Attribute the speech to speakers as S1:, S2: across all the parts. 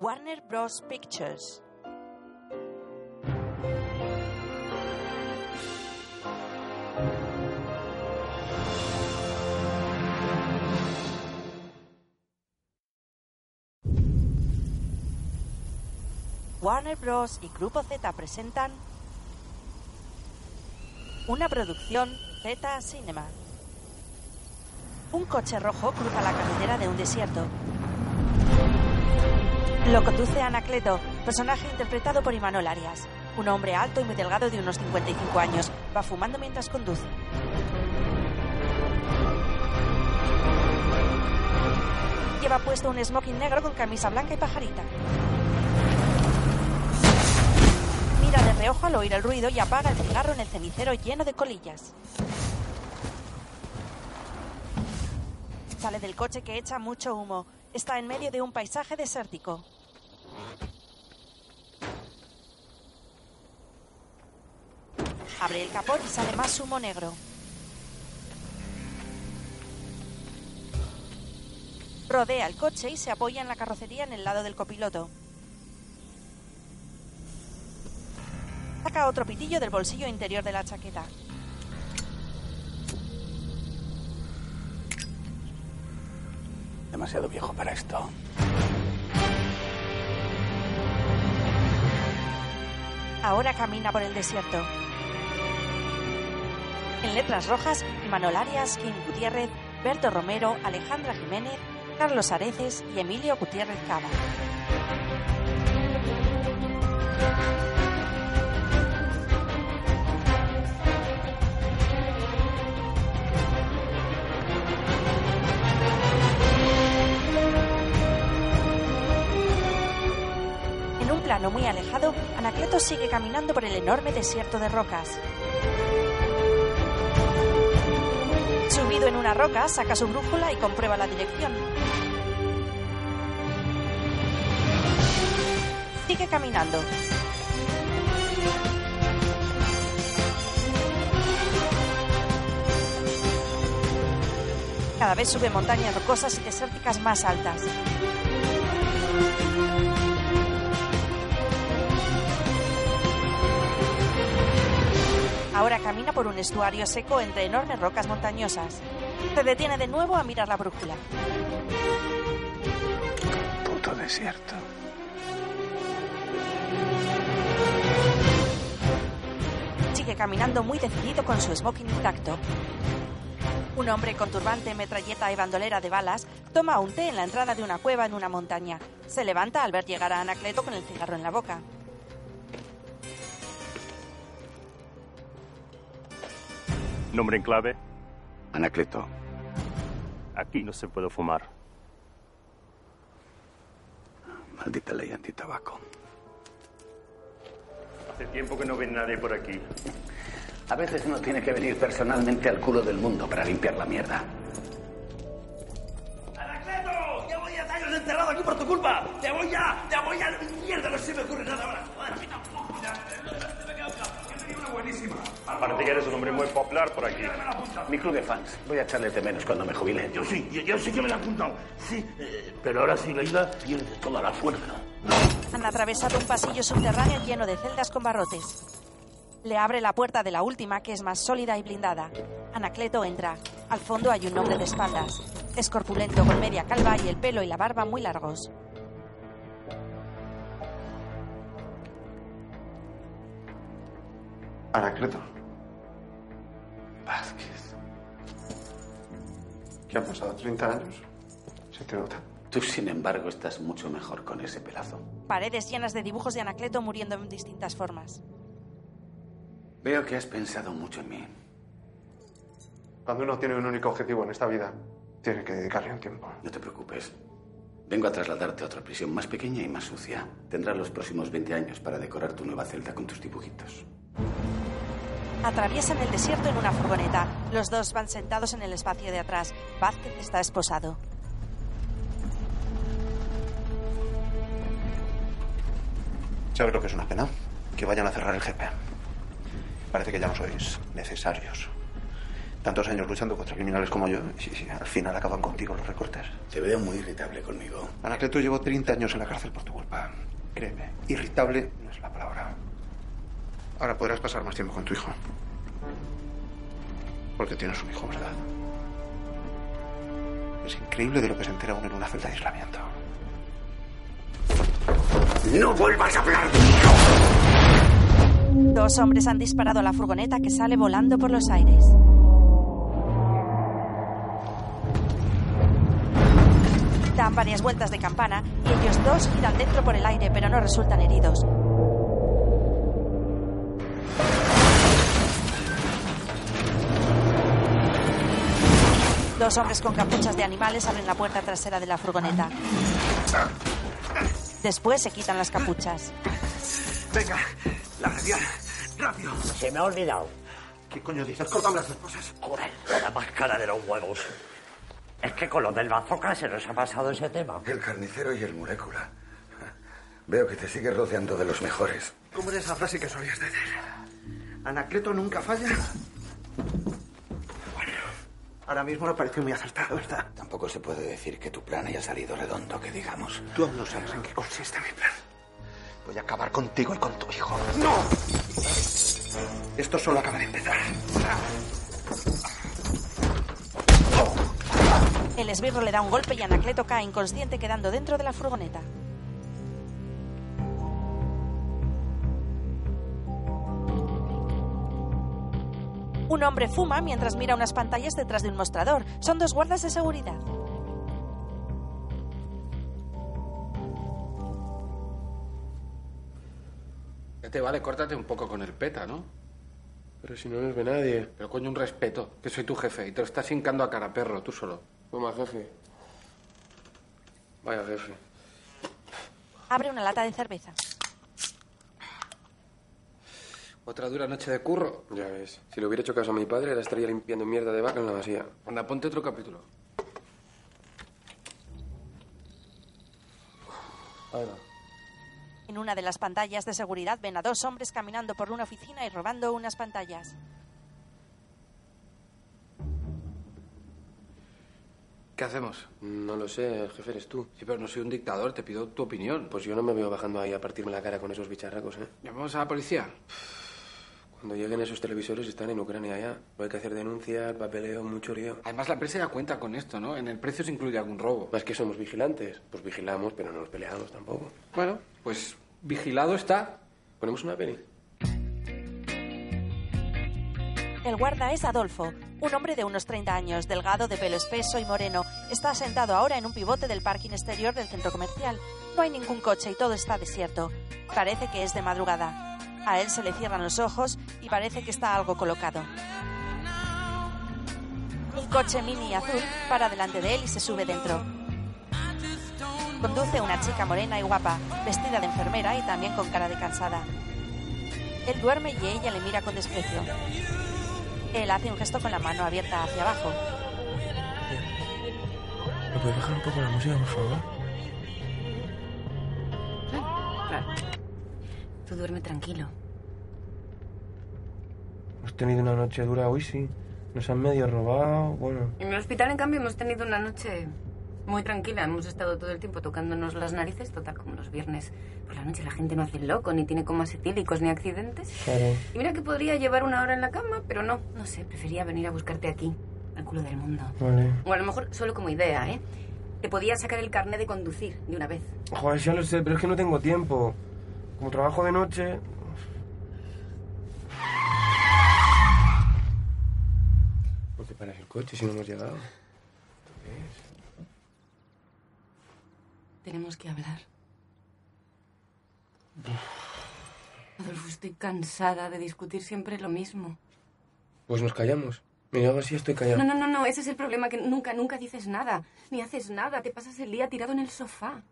S1: Warner Bros. Pictures. Warner Bros. y Grupo Z presentan una producción Z Cinema. Un coche rojo cruza la carretera de un desierto. Lo conduce Anacleto, personaje interpretado por Imanol Arias. Un hombre alto y muy delgado de unos 55 años. Va fumando mientras conduce. Lleva puesto un smoking negro con camisa blanca y pajarita. Mira de reojo al oír el ruido y apaga el cigarro en el cenicero lleno de colillas. Sale del coche que echa mucho humo. Está en medio de un paisaje desértico. Abre el capot y sale más humo negro. Rodea el coche y se apoya en la carrocería en el lado del copiloto. Saca otro pitillo del bolsillo interior de la chaqueta.
S2: Demasiado viejo para esto.
S1: Ahora camina por el desierto. En letras rojas, Imanol Arias, Kim Gutiérrez, Berto Romero, Alejandra Jiménez, Carlos Areces y Emilio Gutiérrez Cava. En un plano muy alejado, Anacleto sigue caminando por el enorme desierto de rocas. Subido en una roca, saca su brújula y comprueba la dirección. Sigue caminando. Cada vez sube montañas rocosas y desérticas más altas. Ahora camina por un estuario seco entre enormes rocas montañosas. Se detiene de nuevo a mirar la brújula.
S2: Puto desierto.
S1: Sigue caminando muy decidido con su smoking intacto. Un hombre con turbante, metralleta y bandolera de balas toma un té en la entrada de una cueva en una montaña. Se levanta al ver llegar a Anacleto con el cigarro en la boca.
S3: Nombre en clave.
S2: Anacleto.
S3: Aquí no se puede fumar.
S2: Maldita ley antitabaco.
S3: Hace tiempo que no viene nadie por aquí.
S2: A veces uno tiene que venir personalmente al culo del mundo para limpiar la mierda.
S4: ¡Anacleto! ¡Llevo 10 años encerrado aquí por tu culpa! ¡Te voy ya! ¡Te voy ya! ¡Mierda! No se me ocurre nada ahora. Joder, a mí tampoco.
S3: Parece que eres un hombre muy popular por aquí.
S2: Mi club de fans. Voy a echarle de menos cuando me jubile.
S4: Yo sí, yo, yo sí que me la he apuntado. Sí, eh, pero ahora sí, Leila pierde toda la fuerza.
S1: Han atravesado un pasillo subterráneo lleno de celdas con barrotes. Le abre la puerta de la última, que es más sólida y blindada. Anacleto entra. Al fondo hay un hombre de espaldas. Es corpulento, con media calva y el pelo y la barba muy largos.
S5: Anacleto. Vázquez. ¿Qué han pasado? ¿30 años? Se te nota.
S2: Tú, sin embargo, estás mucho mejor con ese pelazo.
S1: Paredes llenas de dibujos de Anacleto muriendo en distintas formas.
S2: Veo que has pensado mucho en mí.
S5: Cuando uno tiene un único objetivo en esta vida, tiene que dedicarle un tiempo.
S2: No te preocupes. Vengo a trasladarte a otra prisión más pequeña y más sucia. Tendrás los próximos 20 años para decorar tu nueva celda con tus dibujitos.
S1: Atraviesan el desierto en una furgoneta. Los dos van sentados en el espacio de atrás. Vázquez está esposado.
S5: ¿Sabes lo que es una pena? Que vayan a cerrar el GP. Parece que ya no sois necesarios. Tantos años luchando contra criminales como yo, y sí, sí, al final acaban contigo los recortes.
S2: Te veo muy irritable conmigo.
S5: Anacleto llevo 30 años en la cárcel por tu culpa. Créeme, irritable no es la palabra. Ahora podrás pasar más tiempo con tu hijo. Porque tienes un hijo, ¿verdad? Es increíble de lo que se entera uno en una celda de aislamiento.
S2: ¡No vuelvas a hablar de mi hijo!
S1: Dos hombres han disparado a la furgoneta que sale volando por los aires. Dan varias vueltas de campana y ellos dos giran dentro por el aire, pero no resultan heridos. Dos hombres con capuchas de animales abren la puerta trasera de la furgoneta. Después se quitan las capuchas.
S4: Venga, la radial. Rápido.
S6: Se me ha olvidado.
S5: ¿Qué coño dices? Córtame las dos cosas.
S6: Joder, la máscara de los huevos. Es que con lo del bazooka se nos ha pasado ese tema.
S2: El carnicero y el molécula. Veo que te sigues rodeando de los mejores.
S5: ¿Cómo era esa frase que solías decir? ¿Anacleto nunca falla? Bueno, ahora mismo no parece muy acertado, ¿verdad?
S2: Tampoco se puede decir que tu plan haya salido redondo, que digamos.
S5: Tú aún no sabes en qué consiste mi plan. Voy a acabar contigo y con tu hijo. ¡No! Esto solo acaba de empezar.
S1: El esbirro le da un golpe y Anacleto cae inconsciente quedando dentro de la furgoneta. Un hombre fuma mientras mira unas pantallas detrás de un mostrador. Son dos guardas de seguridad.
S7: Ya te vale, córtate un poco con el peta, ¿no?
S8: Pero si no nos ve nadie.
S7: Pero coño, un respeto, que soy tu jefe y te lo estás hincando a cara perro, tú solo.
S8: Toma, jefe. Vaya jefe.
S1: Abre una lata de cerveza.
S7: Otra dura noche de curro.
S8: Ya ves. Si le hubiera hecho caso a mi padre, la estaría limpiando mierda de vaca en la masía.
S7: Anda, ponte otro capítulo.
S8: Ahí va.
S1: En una de las pantallas de seguridad ven a dos hombres caminando por una oficina y robando unas pantallas.
S7: ¿Qué hacemos?
S8: No lo sé, el jefe eres tú.
S7: Sí, pero no soy un dictador, te pido tu opinión.
S8: Pues yo no me veo bajando ahí a partirme la cara con esos bicharracos, ¿eh?
S7: ¿Llamamos a la policía?
S8: Cuando lleguen esos televisores están en Ucrania ya. No hay que hacer denuncias, papeleo, mucho lío.
S7: Además, la prensa ya cuenta con esto, ¿no? En el precio se incluye algún robo.
S8: Más que somos vigilantes. Pues vigilamos, pero no nos peleamos tampoco.
S7: Bueno, pues vigilado está.
S8: ¿Ponemos una peli?
S1: El guarda es Adolfo, un hombre de unos 30 años, delgado, de pelo espeso y moreno. Está sentado ahora en un pivote del parking exterior del centro comercial. No hay ningún coche y todo está desierto. Parece que es de madrugada. A él se le cierran los ojos y parece que está algo colocado. Un coche mini azul para delante de él y se sube dentro. Conduce una chica morena y guapa, vestida de enfermera y también con cara de cansada. Él duerme y ella le mira con desprecio. Él hace un gesto con la mano abierta hacia abajo.
S8: ¿Me puedes bajar un poco la música, por favor?
S9: Tú duerme tranquilo.
S8: Hemos tenido una noche dura hoy, sí. Nos han medio robado, bueno.
S9: En el hospital, en cambio, hemos tenido una noche muy tranquila. Hemos estado todo el tiempo tocándonos las narices, total como los viernes. Por la noche la gente no hace el loco, ni tiene comas etílicos, ni accidentes.
S8: Claro.
S9: Y mira que podría llevar una hora en la cama, pero no, no sé, prefería venir a buscarte aquí, al culo del mundo.
S8: Vale.
S9: O a lo mejor solo como idea, ¿eh? Te podía sacar el carnet de conducir de una vez.
S8: Joder, ya lo sé, pero es que no tengo tiempo. Como trabajo de noche... ¿Por qué paras el coche si no hemos llegado? ¿Esto qué es?
S9: Tenemos que hablar. Adolfo, estoy cansada de discutir siempre lo mismo.
S8: Pues nos callamos. Mira, hago así, estoy callado.
S9: No, no, no, no, ese es el problema, que nunca, nunca dices nada, ni haces nada, te pasas el día tirado en el sofá.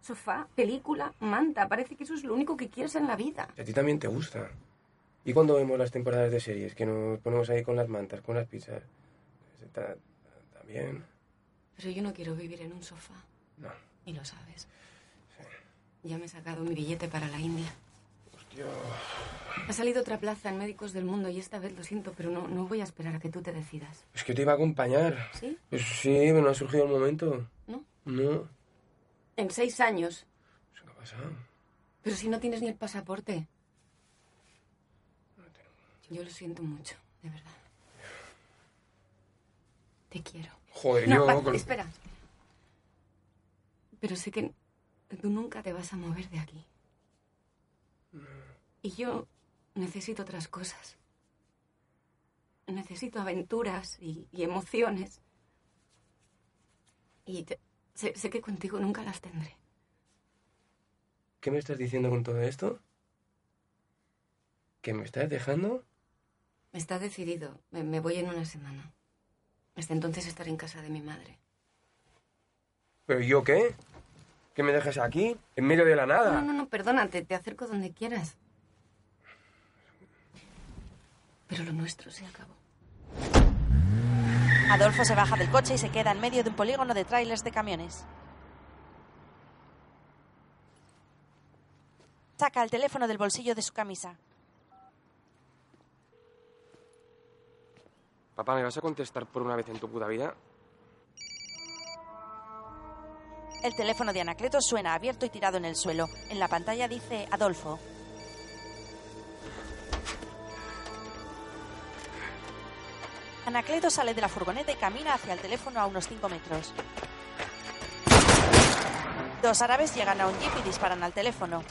S9: Sofá, película, manta, parece que eso es lo único que quieres en la vida.
S8: A ti también te gusta. ¿Y cuando vemos las temporadas de series? Que nos ponemos ahí con las mantas, con las pizzas. Está, está bien.
S9: Pero yo no quiero vivir en un sofá,
S8: No.
S9: y lo sabes. Ya me he sacado mi billete para la India.
S8: Hostia.
S9: Ha salido otra plaza en Médicos del Mundo y esta vez lo siento, pero no, no voy a esperar a que tú te decidas.
S8: Es que te iba a acompañar.
S9: ¿Sí?
S8: Pues sí, pero no ha surgido el momento.
S9: ¿No?
S8: No.
S9: En seis años.
S8: ¿Qué ha pasado?
S9: Pero si no tienes ni el pasaporte. Yo lo siento mucho, de verdad. Te quiero.
S8: Joder,
S9: No,
S8: yo... con-
S9: espera. Pero sé que tú nunca te vas a mover de aquí. Y yo necesito otras cosas. Necesito aventuras y, y emociones. Y te- sé, sé que contigo nunca las tendré.
S8: ¿Qué me estás diciendo con todo esto? ¿Que me estás dejando?
S9: Está decidido. Me, me voy en una semana. Hasta entonces estaré en casa de mi madre.
S8: ¿Pero yo qué? ¿Que me dejas aquí? ¿En medio de la nada?
S9: No, no, no, perdónate. Te acerco donde quieras. Pero lo nuestro se acabó.
S1: Adolfo se baja del coche y se queda en medio de un polígono de trailers de camiones. Saca el teléfono del bolsillo de su camisa.
S8: Papá, ¿me vas a contestar por una vez en tu puta vida?
S1: El teléfono de Anacleto suena abierto y tirado en el suelo. En la pantalla dice Adolfo. Anacleto sale de la furgoneta y camina hacia el teléfono a unos 5 metros. Dos árabes llegan a un jeep y disparan al teléfono.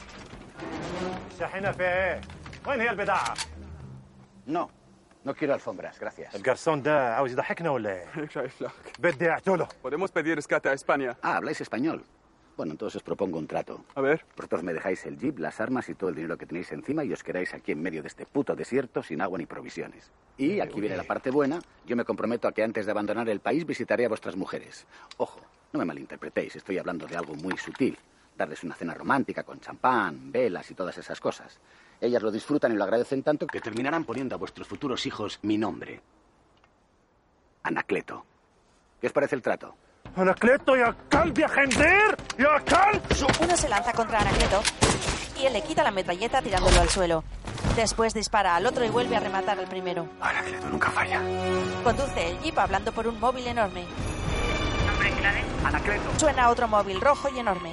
S2: No, no quiero alfombras, gracias.
S3: El garzón da,
S10: ¿Podemos pedir rescate a España?
S2: Ah, habláis español. Bueno, entonces os propongo un trato.
S10: A ver.
S2: Vosotros me dejáis el jeep, las armas y todo el dinero que tenéis encima y os quedáis aquí en medio de este puto desierto sin agua ni provisiones. Y aquí viene la parte buena. Yo me comprometo a que antes de abandonar el país visitaré a vuestras mujeres. Ojo, no me malinterpretéis, estoy hablando de algo muy sutil. Darles una cena romántica con champán, velas y todas esas cosas. Ellas lo disfrutan y lo agradecen tanto que terminarán poniendo a vuestros futuros hijos mi nombre. Anacleto. ¿Qué os parece el trato?
S3: Anacleto y Acal Viajender y Acal.
S1: Uno se lanza contra Anacleto y él le quita la metralleta tirándolo al suelo. Después dispara al otro y vuelve a rematar al primero.
S2: Anacleto nunca falla.
S1: Conduce el jeep hablando por un móvil enorme.
S2: Anacleto.
S1: Suena otro móvil rojo y enorme.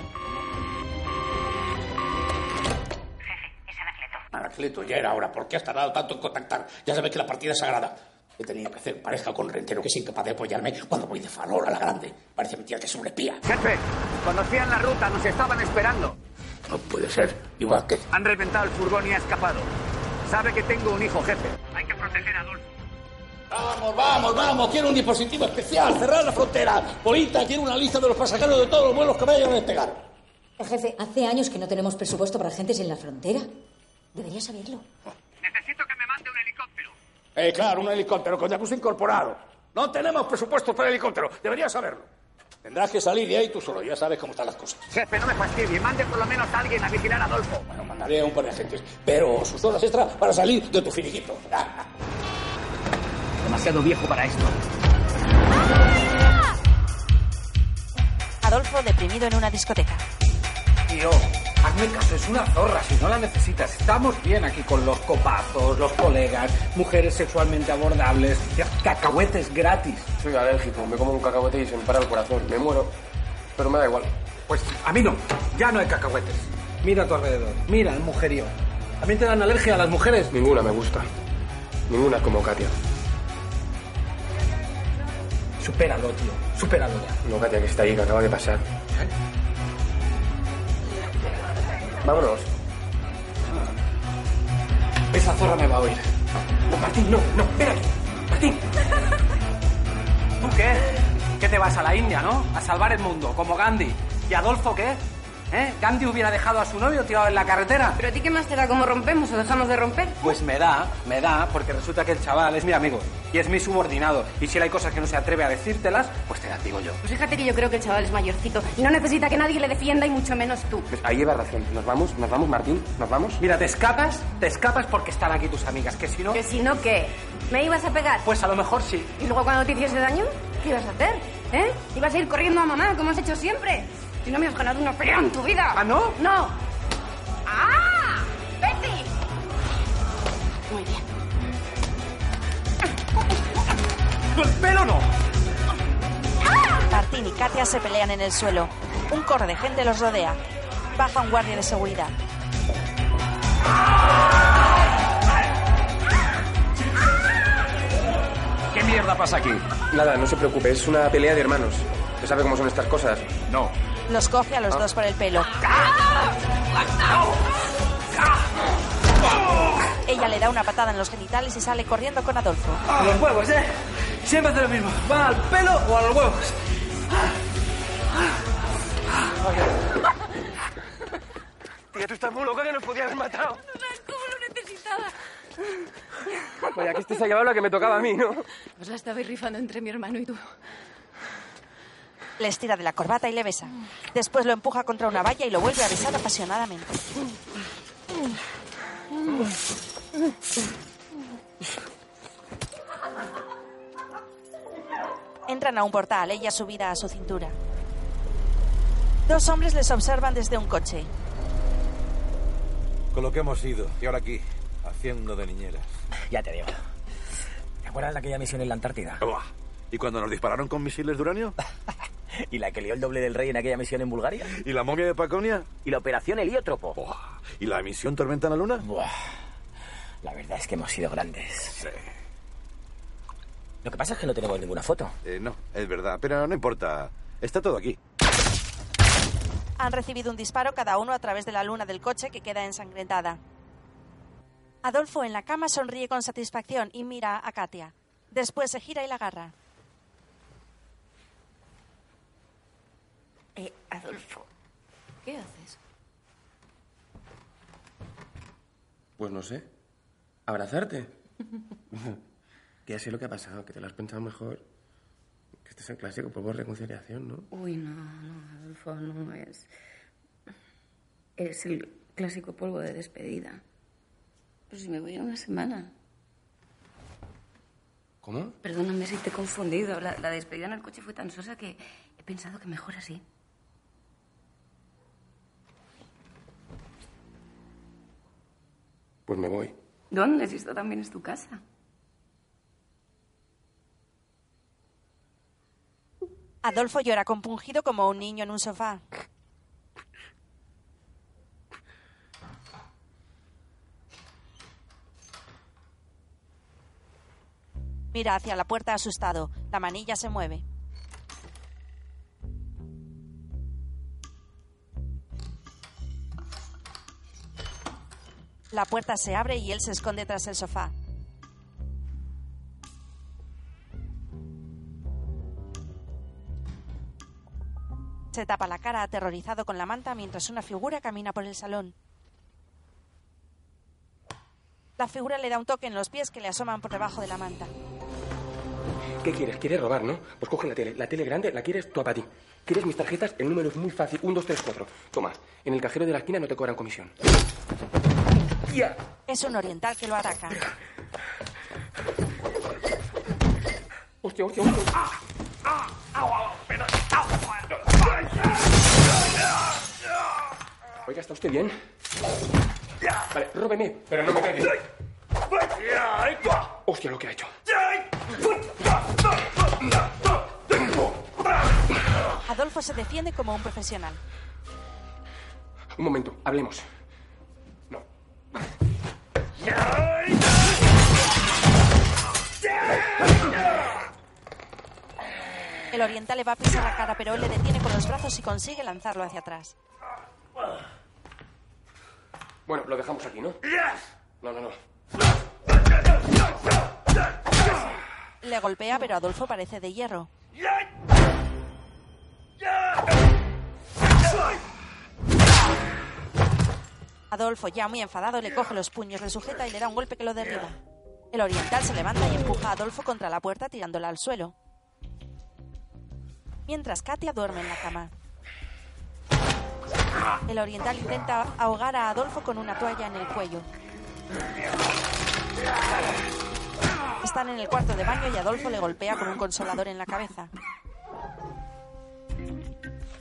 S6: Jefe, es Anacleto.
S11: Anacleto, ya era hora. ¿Por qué has tardado tanto en contactar? Ya sabes que la partida es sagrada. He tenido que hacer pareja con rentero que es incapaz de apoyarme cuando voy de farol a la grande. Parece mentira que es un espía.
S12: Jefe, conocían la ruta, nos estaban esperando.
S11: No puede ser. Igual que...
S12: Han reventado el furgón y ha escapado. Sabe que tengo un hijo, jefe. Hay que proteger a Adolfo.
S11: Vamos, vamos, vamos. Quiero un dispositivo especial. Cerrar la frontera. Polita, quiero una lista de los pasajeros de todos los vuelos que vayan a despegar.
S13: Jefe, hace años que no tenemos presupuesto para agentes en la frontera. Debería saberlo.
S12: Necesito que me mande un helicóptero.
S11: Eh, claro, un helicóptero con jacuzzi incorporado. No tenemos presupuesto para helicóptero. Deberías saberlo. Tendrás que salir de ahí tú solo. Ya sabes cómo están las cosas.
S12: Jefe, no me fastidie. Mande por lo menos a alguien a vigilar a Adolfo.
S11: Bueno, mandaré a un par de agentes. Pero sus horas extra para salir de tu finiquito.
S12: Demasiado viejo para esto.
S1: Adolfo deprimido en una discoteca.
S14: Tío, hazme caso, es una zorra, si no la necesitas. Estamos bien aquí con los copazos, los colegas, mujeres sexualmente abordables, cacahuetes gratis.
S8: Soy alérgico, me como un cacahuete y se me para el corazón. Me muero. Pero me da igual.
S14: Pues a mí no, ya no hay cacahuetes. Mira a tu alrededor, mira el mujerío. ¿También te dan alergia a las mujeres?
S8: Ninguna me gusta. Ninguna como Katia.
S14: Supéralo, tío, supéralo ya.
S8: No, Katia, que está ahí, que acaba de pasar. Vámonos.
S14: Esa zorra me va a oír. No, Martín, no, no, ven aquí. Martín. ¿Tú qué? ¿Qué te vas a la India, no? A salvar el mundo, como Gandhi. ¿Y Adolfo qué? ¿Eh? ¿Gandhi hubiera dejado a su novio tirado en la carretera?
S9: ¿Pero a ti qué más te da cómo rompemos o dejamos de romper?
S14: Pues me da, me da, porque resulta que el chaval es mi amigo y es mi subordinado. Y si hay cosas que no se atreve a decírtelas, pues te las digo yo.
S9: Pues fíjate que yo creo que el chaval es mayorcito y no necesita que nadie le defienda y mucho menos tú.
S8: Pues ahí lleva razón. ¿Nos vamos? ¿Nos vamos, Martín? ¿Nos vamos?
S14: Mira, te escapas, te escapas porque están aquí tus amigas, que si no...
S9: Que si no, ¿qué? ¿Me ibas a pegar?
S14: Pues a lo mejor sí.
S9: ¿Y luego cuando te hiciese daño? ¿Qué ibas a hacer? ¿Eh? ¿Ibas a ir corriendo a mamá, como has hecho siempre? Si no me has ganado una pelea en tu vida.
S14: ¿Ah, no?
S9: No. ¡Ah! ¡Betty! Muy bien.
S4: ¡El pelo no!
S1: Martín y Katia se pelean en el suelo. Un corro de gente los rodea. Baja un guardia de seguridad.
S12: ¿Qué mierda pasa aquí?
S8: Nada, no se preocupe, es una pelea de hermanos. ¿Usted sabe cómo son estas cosas?
S12: No.
S1: Los coge a los dos por el pelo. Ella le da una patada en los genitales y sale corriendo con Adolfo.
S4: A los huevos, ¿eh? Siempre hace lo mismo. ¿Van al pelo o a los huevos?
S8: Tía, tú estás muy loca que nos podía haber matado.
S9: ¿Cómo lo necesitaba?
S8: Vaya, que este se ha llevado la que me tocaba a mí, ¿no?
S9: Pues la estabais rifando entre mi hermano y tú.
S1: Le estira de la corbata y le besa. Después lo empuja contra una valla y lo vuelve a besar apasionadamente. Entran a un portal, ella subida a su cintura. Dos hombres les observan desde un coche.
S10: Con lo que hemos ido. Y ahora aquí, haciendo de niñeras.
S15: Ya te digo. ¿Te acuerdas de aquella misión en la Antártida?
S10: ¿Y cuando nos dispararon con misiles de uranio?
S15: ¿Y la que lió el doble del rey en aquella misión en Bulgaria?
S10: ¿Y la momia de Paconia?
S15: ¿Y la operación Heliótropo?
S10: Buah. ¿Y la misión Tormenta en la Luna?
S15: Buah. La verdad es que hemos sido grandes.
S10: Sí.
S15: Lo que pasa es que no tenemos ninguna foto.
S10: Eh, no, es verdad, pero no importa. Está todo aquí.
S1: Han recibido un disparo cada uno a través de la luna del coche que queda ensangrentada. Adolfo en la cama sonríe con satisfacción y mira a Katia. Después se gira y la agarra.
S9: Eh, Adolfo, ¿qué haces?
S8: Pues no sé. ¿Abrazarte? ya sé lo que ha pasado, que te lo has pensado mejor. Que este es el clásico polvo de reconciliación, ¿no?
S9: Uy, no, no, Adolfo, no es. Es el clásico polvo de despedida. Pues si me voy en una semana.
S8: ¿Cómo?
S9: Perdóname si te he confundido. La, la despedida en el coche fue tan sosa que he pensado que mejor así.
S8: Pues me voy.
S9: ¿Dónde? Si esto también es tu casa.
S1: Adolfo llora compungido como un niño en un sofá. Mira hacia la puerta asustado. La manilla se mueve. La puerta se abre y él se esconde tras el sofá. Se tapa la cara aterrorizado con la manta mientras una figura camina por el salón. La figura le da un toque en los pies que le asoman por debajo de la manta.
S8: ¿Qué quieres? ¿Quieres robar, no? Pues coge la tele. La tele grande la quieres tú a ti. ¿Quieres mis tarjetas? El número es muy fácil. 1, 2, 3, 4. Toma. En el cajero de la esquina no te cobran comisión. ¡Tía!
S1: Es un oriental que lo ataca.
S8: ¡Hostia, hostia, hostia! Oiga, ¿está usted bien? Vale, róbeme, pero no me pegue. Hostia, lo que ha hecho.
S1: Adolfo se defiende como un profesional.
S8: Un momento, hablemos.
S1: El oriental le va a pisar la cara, pero él le detiene con los brazos y consigue lanzarlo hacia atrás.
S8: Bueno, lo dejamos aquí, ¿no? No, no, no.
S1: Le golpea, pero Adolfo parece de hierro. Adolfo, ya muy enfadado, le coge los puños, le sujeta y le da un golpe que lo derriba. El oriental se levanta y empuja a Adolfo contra la puerta tirándola al suelo. Mientras Katia duerme en la cama. El oriental intenta ahogar a Adolfo con una toalla en el cuello. Están en el cuarto de baño y Adolfo le golpea con un consolador en la cabeza.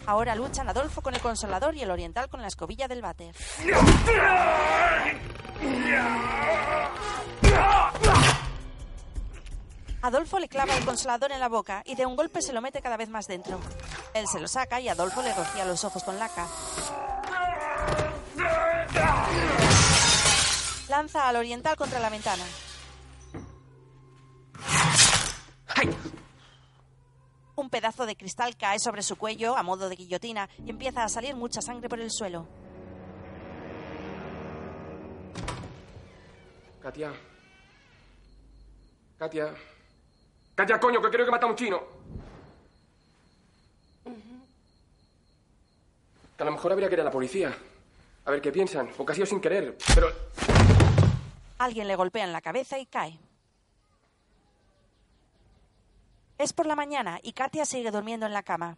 S1: Ahora luchan Adolfo con el consolador y el oriental con la escobilla del váter. Adolfo le clava el consolador en la boca y de un golpe se lo mete cada vez más dentro. Él se lo saca y Adolfo le rocía los ojos con laca. Lanza al oriental contra la ventana. Un pedazo de cristal cae sobre su cuello a modo de guillotina y empieza a salir mucha sangre por el suelo.
S8: Katia. Katia. Katia, coño, que creo que mata a un chino. Que a lo mejor habría que ir a la policía. A ver qué piensan. O que ha sido sin querer. Pero.
S1: Alguien le golpea en la cabeza y cae. Es por la mañana y Katia sigue durmiendo en la cama.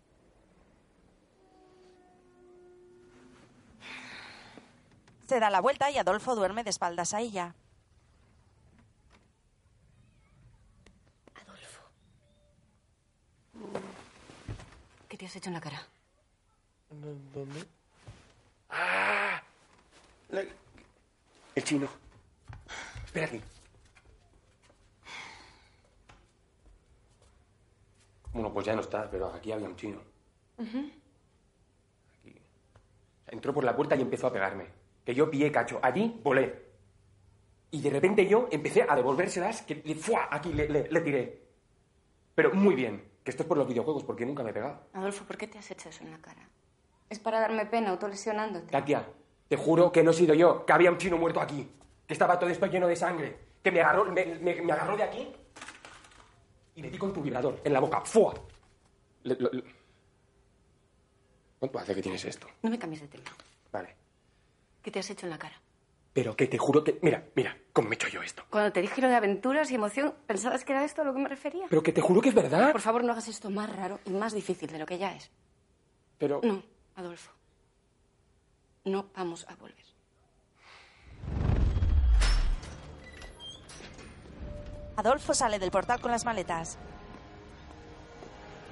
S1: Se da la vuelta y Adolfo duerme de espaldas a ella.
S9: ¿Qué te has hecho en la cara?
S8: ¿Dónde? ¡Ah! La- El chino. Espera aquí. Bueno, pues ya no está, pero aquí había un chino. Entró por la puerta y empezó a pegarme. Que yo pillé cacho. Allí volé. Y de repente yo empecé a devolvérselas que le, ¡fua! aquí le, le- le tiré. Pero muy bien. Que esto es por los videojuegos, porque nunca me he pegado.
S9: Adolfo, ¿por qué te has hecho eso en la cara? Es para darme pena, autolesionándote.
S8: Katia, te juro que no he sido yo, que había un chino muerto aquí, que estaba todo esto lleno de sangre, que me agarró, me, me- me agarró de aquí y le di con tu vibrador en la boca. ¡Fua! Le- lo- lo- ¿Cuánto hace que tienes esto?
S9: No me cambies de tema.
S8: Vale.
S9: ¿Qué te has hecho en la cara?
S8: Pero que te juro que... Mira, mira, cómo me he hecho yo esto.
S9: Cuando te dije lo de aventuras y emoción, ¿pensabas que era esto a lo que me refería?
S8: Pero que te juro que es verdad.
S9: Por favor, no hagas esto más raro y más difícil de lo que ya es.
S8: Pero...
S9: No, Adolfo. No vamos a volver.
S1: Adolfo sale del portal con las maletas.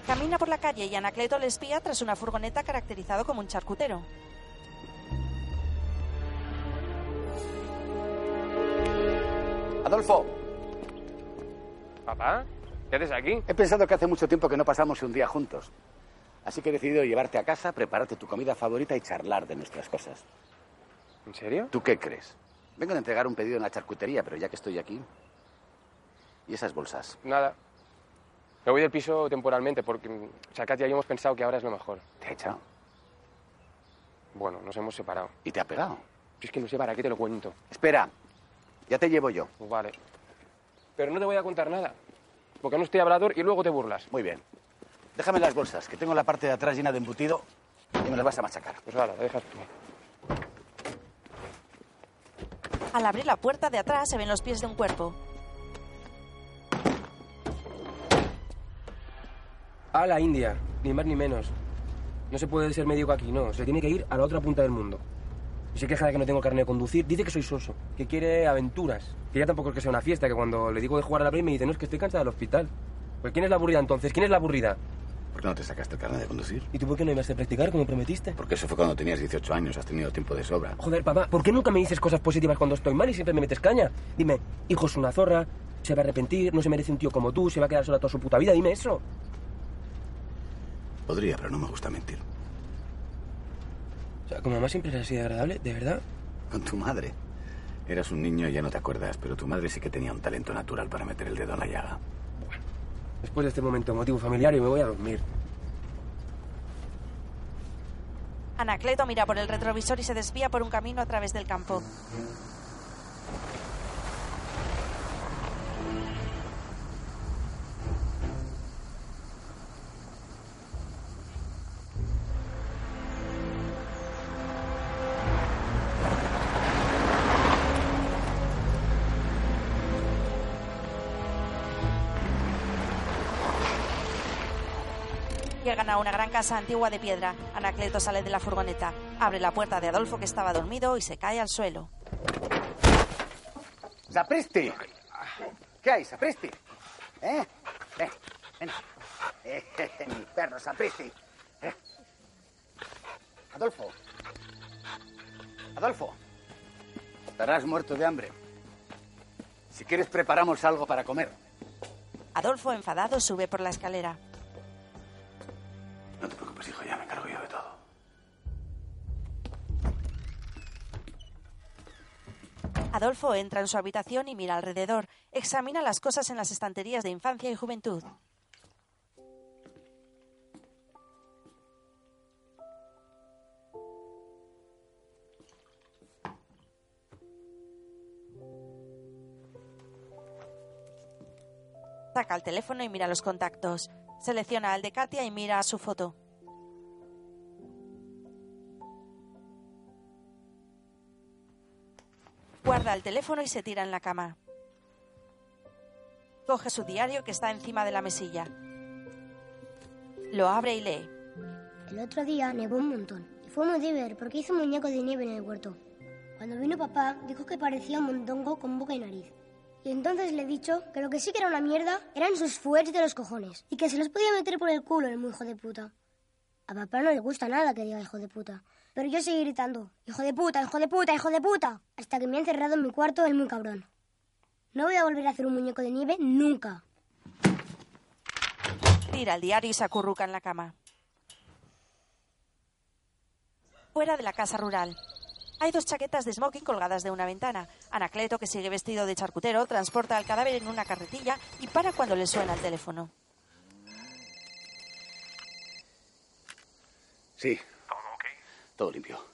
S1: Camina por la calle y Anacleto le espía tras una furgoneta caracterizado como un charcutero.
S2: Adolfo,
S8: ¿Papá? ¿Qué haces aquí?
S2: he pensado que hace mucho tiempo que no pasamos un día juntos. Así que he decidido llevarte a casa, prepararte tu comida favorita y charlar de nuestras cosas.
S8: ¿En serio?
S2: ¿Tú qué crees? Vengo de entregar un pedido en la charcutería, pero ya que estoy aquí... ¿Y esas bolsas?
S8: Nada. Me voy del piso temporalmente porque, o sea, Katia y yo hemos pensado que ahora es lo mejor.
S2: ¿Te ha echado?
S8: Bueno, nos hemos separado.
S2: ¿Y te ha pegado?
S8: Es que no sé para qué te lo cuento.
S2: Espera, ya te llevo yo.
S8: Pues vale. Pero no te voy a contar nada. Porque no estoy hablador y luego te burlas.
S2: Muy bien. Déjame las bolsas, que tengo la parte de atrás llena de embutido y me las vas a machacar.
S8: Pues nada, dejas tú.
S1: Al abrir la puerta de atrás se ven los pies de un cuerpo.
S8: A la India, ni más ni menos. No se puede ser médico aquí, no. Se tiene que ir a la otra punta del mundo. Y se queja de que no tengo carne de conducir. Dice que soy soso, que quiere aventuras. Que ya tampoco es que sea una fiesta, que cuando le digo de jugar a la Play me dice, no, es que estoy cansada del hospital. Pues ¿quién es la aburrida entonces? ¿Quién es la aburrida?
S2: ¿Por qué no te sacaste el carnet de conducir?
S8: ¿Y tú por qué no ibas a practicar como prometiste?
S2: Porque eso fue cuando tenías 18 años, has tenido tiempo de sobra.
S8: Joder, papá, ¿por qué nunca me dices cosas positivas cuando estoy mal y siempre me metes caña? Dime, hijo es una zorra, se va a arrepentir, no se merece un tío como tú, se va a quedar sola toda su puta vida, dime eso.
S2: Podría, pero no me gusta mentir.
S8: O sea, como mamá siempre es así de agradable, ¿de verdad?
S2: Con tu madre. Eras un niño y ya no te acuerdas, pero tu madre sí que tenía un talento natural para meter el dedo en la llaga.
S8: Después de este momento emotivo familiar, yo me voy a dormir.
S1: Anacleto mira por el retrovisor y se desvía por un camino a través del campo. A una gran casa antigua de piedra. Anacleto sale de la furgoneta, abre la puerta de Adolfo que estaba dormido y se cae al suelo.
S2: ¡Sapristi! ¿Qué hay, Sapristi? ¿Eh? Ven, ven. Eh, mi perro, Sapristi. Eh, Adolfo. Adolfo. Estarás muerto de hambre. Si quieres, preparamos algo para comer.
S1: Adolfo, enfadado, sube por la escalera.
S2: No te preocupes, hijo, ya me encargo yo de todo.
S1: Adolfo entra en su habitación y mira alrededor. Examina las cosas en las estanterías de infancia y juventud. Saca el teléfono y mira los contactos. Selecciona al de Katia y mira su foto. Guarda el teléfono y se tira en la cama. Coge su diario que está encima de la mesilla. Lo abre y lee.
S16: El otro día nevó un montón. Y fue muy divertido porque hizo muñecos de nieve en el huerto. Cuando vino papá, dijo que parecía un mondongo con boca y nariz. Y entonces le he dicho que lo que sí que era una mierda eran sus fuets de los cojones. Y que se los podía meter por el culo el muy hijo de puta. A papá no le gusta nada que diga hijo de puta. Pero yo seguí gritando, hijo de puta, hijo de puta, hijo de puta. Hasta que me ha encerrado en mi cuarto el muy cabrón. No voy a volver a hacer un muñeco de nieve nunca.
S1: Tira el diario y se acurruca en la cama. Fuera de la casa rural. Hay dos chaquetas de smoking colgadas de una ventana. Anacleto, que sigue vestido de charcutero, transporta el cadáver en una carretilla y para cuando le suena el teléfono.
S2: Sí. ¿Todo ok? Todo limpio.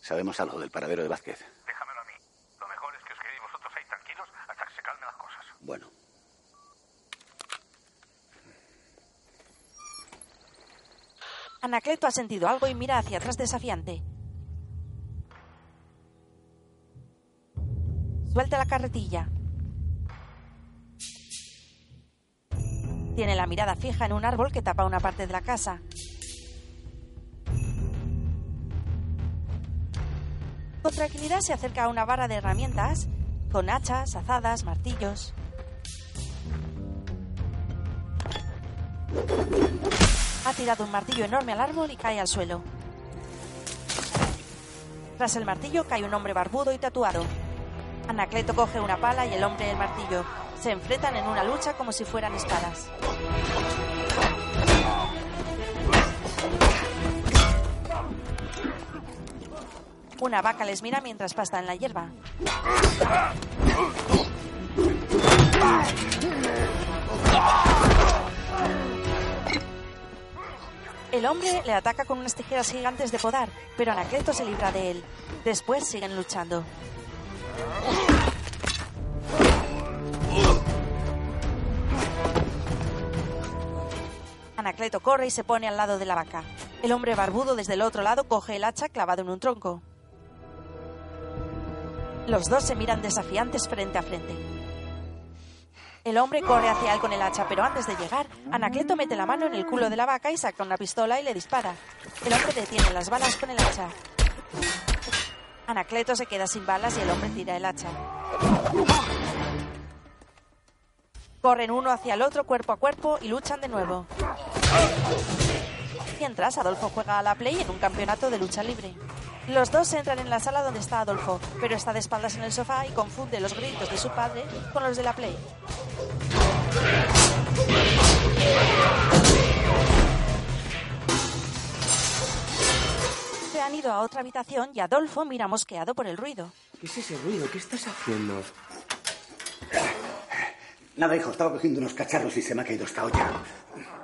S2: Sabemos algo del paradero de Vázquez.
S12: Déjamelo a mí. Lo mejor es que os quedéis vosotros ahí tranquilos hasta que se calmen las cosas.
S2: Bueno.
S1: Anacleto ha sentido algo y mira hacia atrás desafiante. Suelta la carretilla. Tiene la mirada fija en un árbol que tapa una parte de la casa. Con tranquilidad se acerca a una barra de herramientas con hachas, azadas, martillos. Ha tirado un martillo enorme al árbol y cae al suelo. Tras el martillo cae un hombre barbudo y tatuado. Anacleto coge una pala y el hombre el martillo. Se enfrentan en una lucha como si fueran espadas. Una vaca les mira mientras pasta en la hierba. El hombre le ataca con unas tijeras gigantes de podar, pero Anacleto se libra de él. Después siguen luchando. Anacleto corre y se pone al lado de la vaca. El hombre barbudo desde el otro lado coge el hacha clavado en un tronco. Los dos se miran desafiantes frente a frente. El hombre corre hacia él con el hacha, pero antes de llegar, Anacleto mete la mano en el culo de la vaca y saca una pistola y le dispara. El hombre detiene las balas con el hacha. Anacleto se queda sin balas y el hombre tira el hacha. Corren uno hacia el otro cuerpo a cuerpo y luchan de nuevo. Mientras, Adolfo juega a la Play en un campeonato de lucha libre. Los dos entran en la sala donde está Adolfo, pero está de espaldas en el sofá y confunde los gritos de su padre con los de la Play. Han ido a otra habitación y Adolfo mira mosqueado por el ruido.
S8: ¿Qué es ese ruido? ¿Qué estás haciendo?
S2: Nada, hijo, estaba cogiendo unos cacharros y se me ha caído esta olla.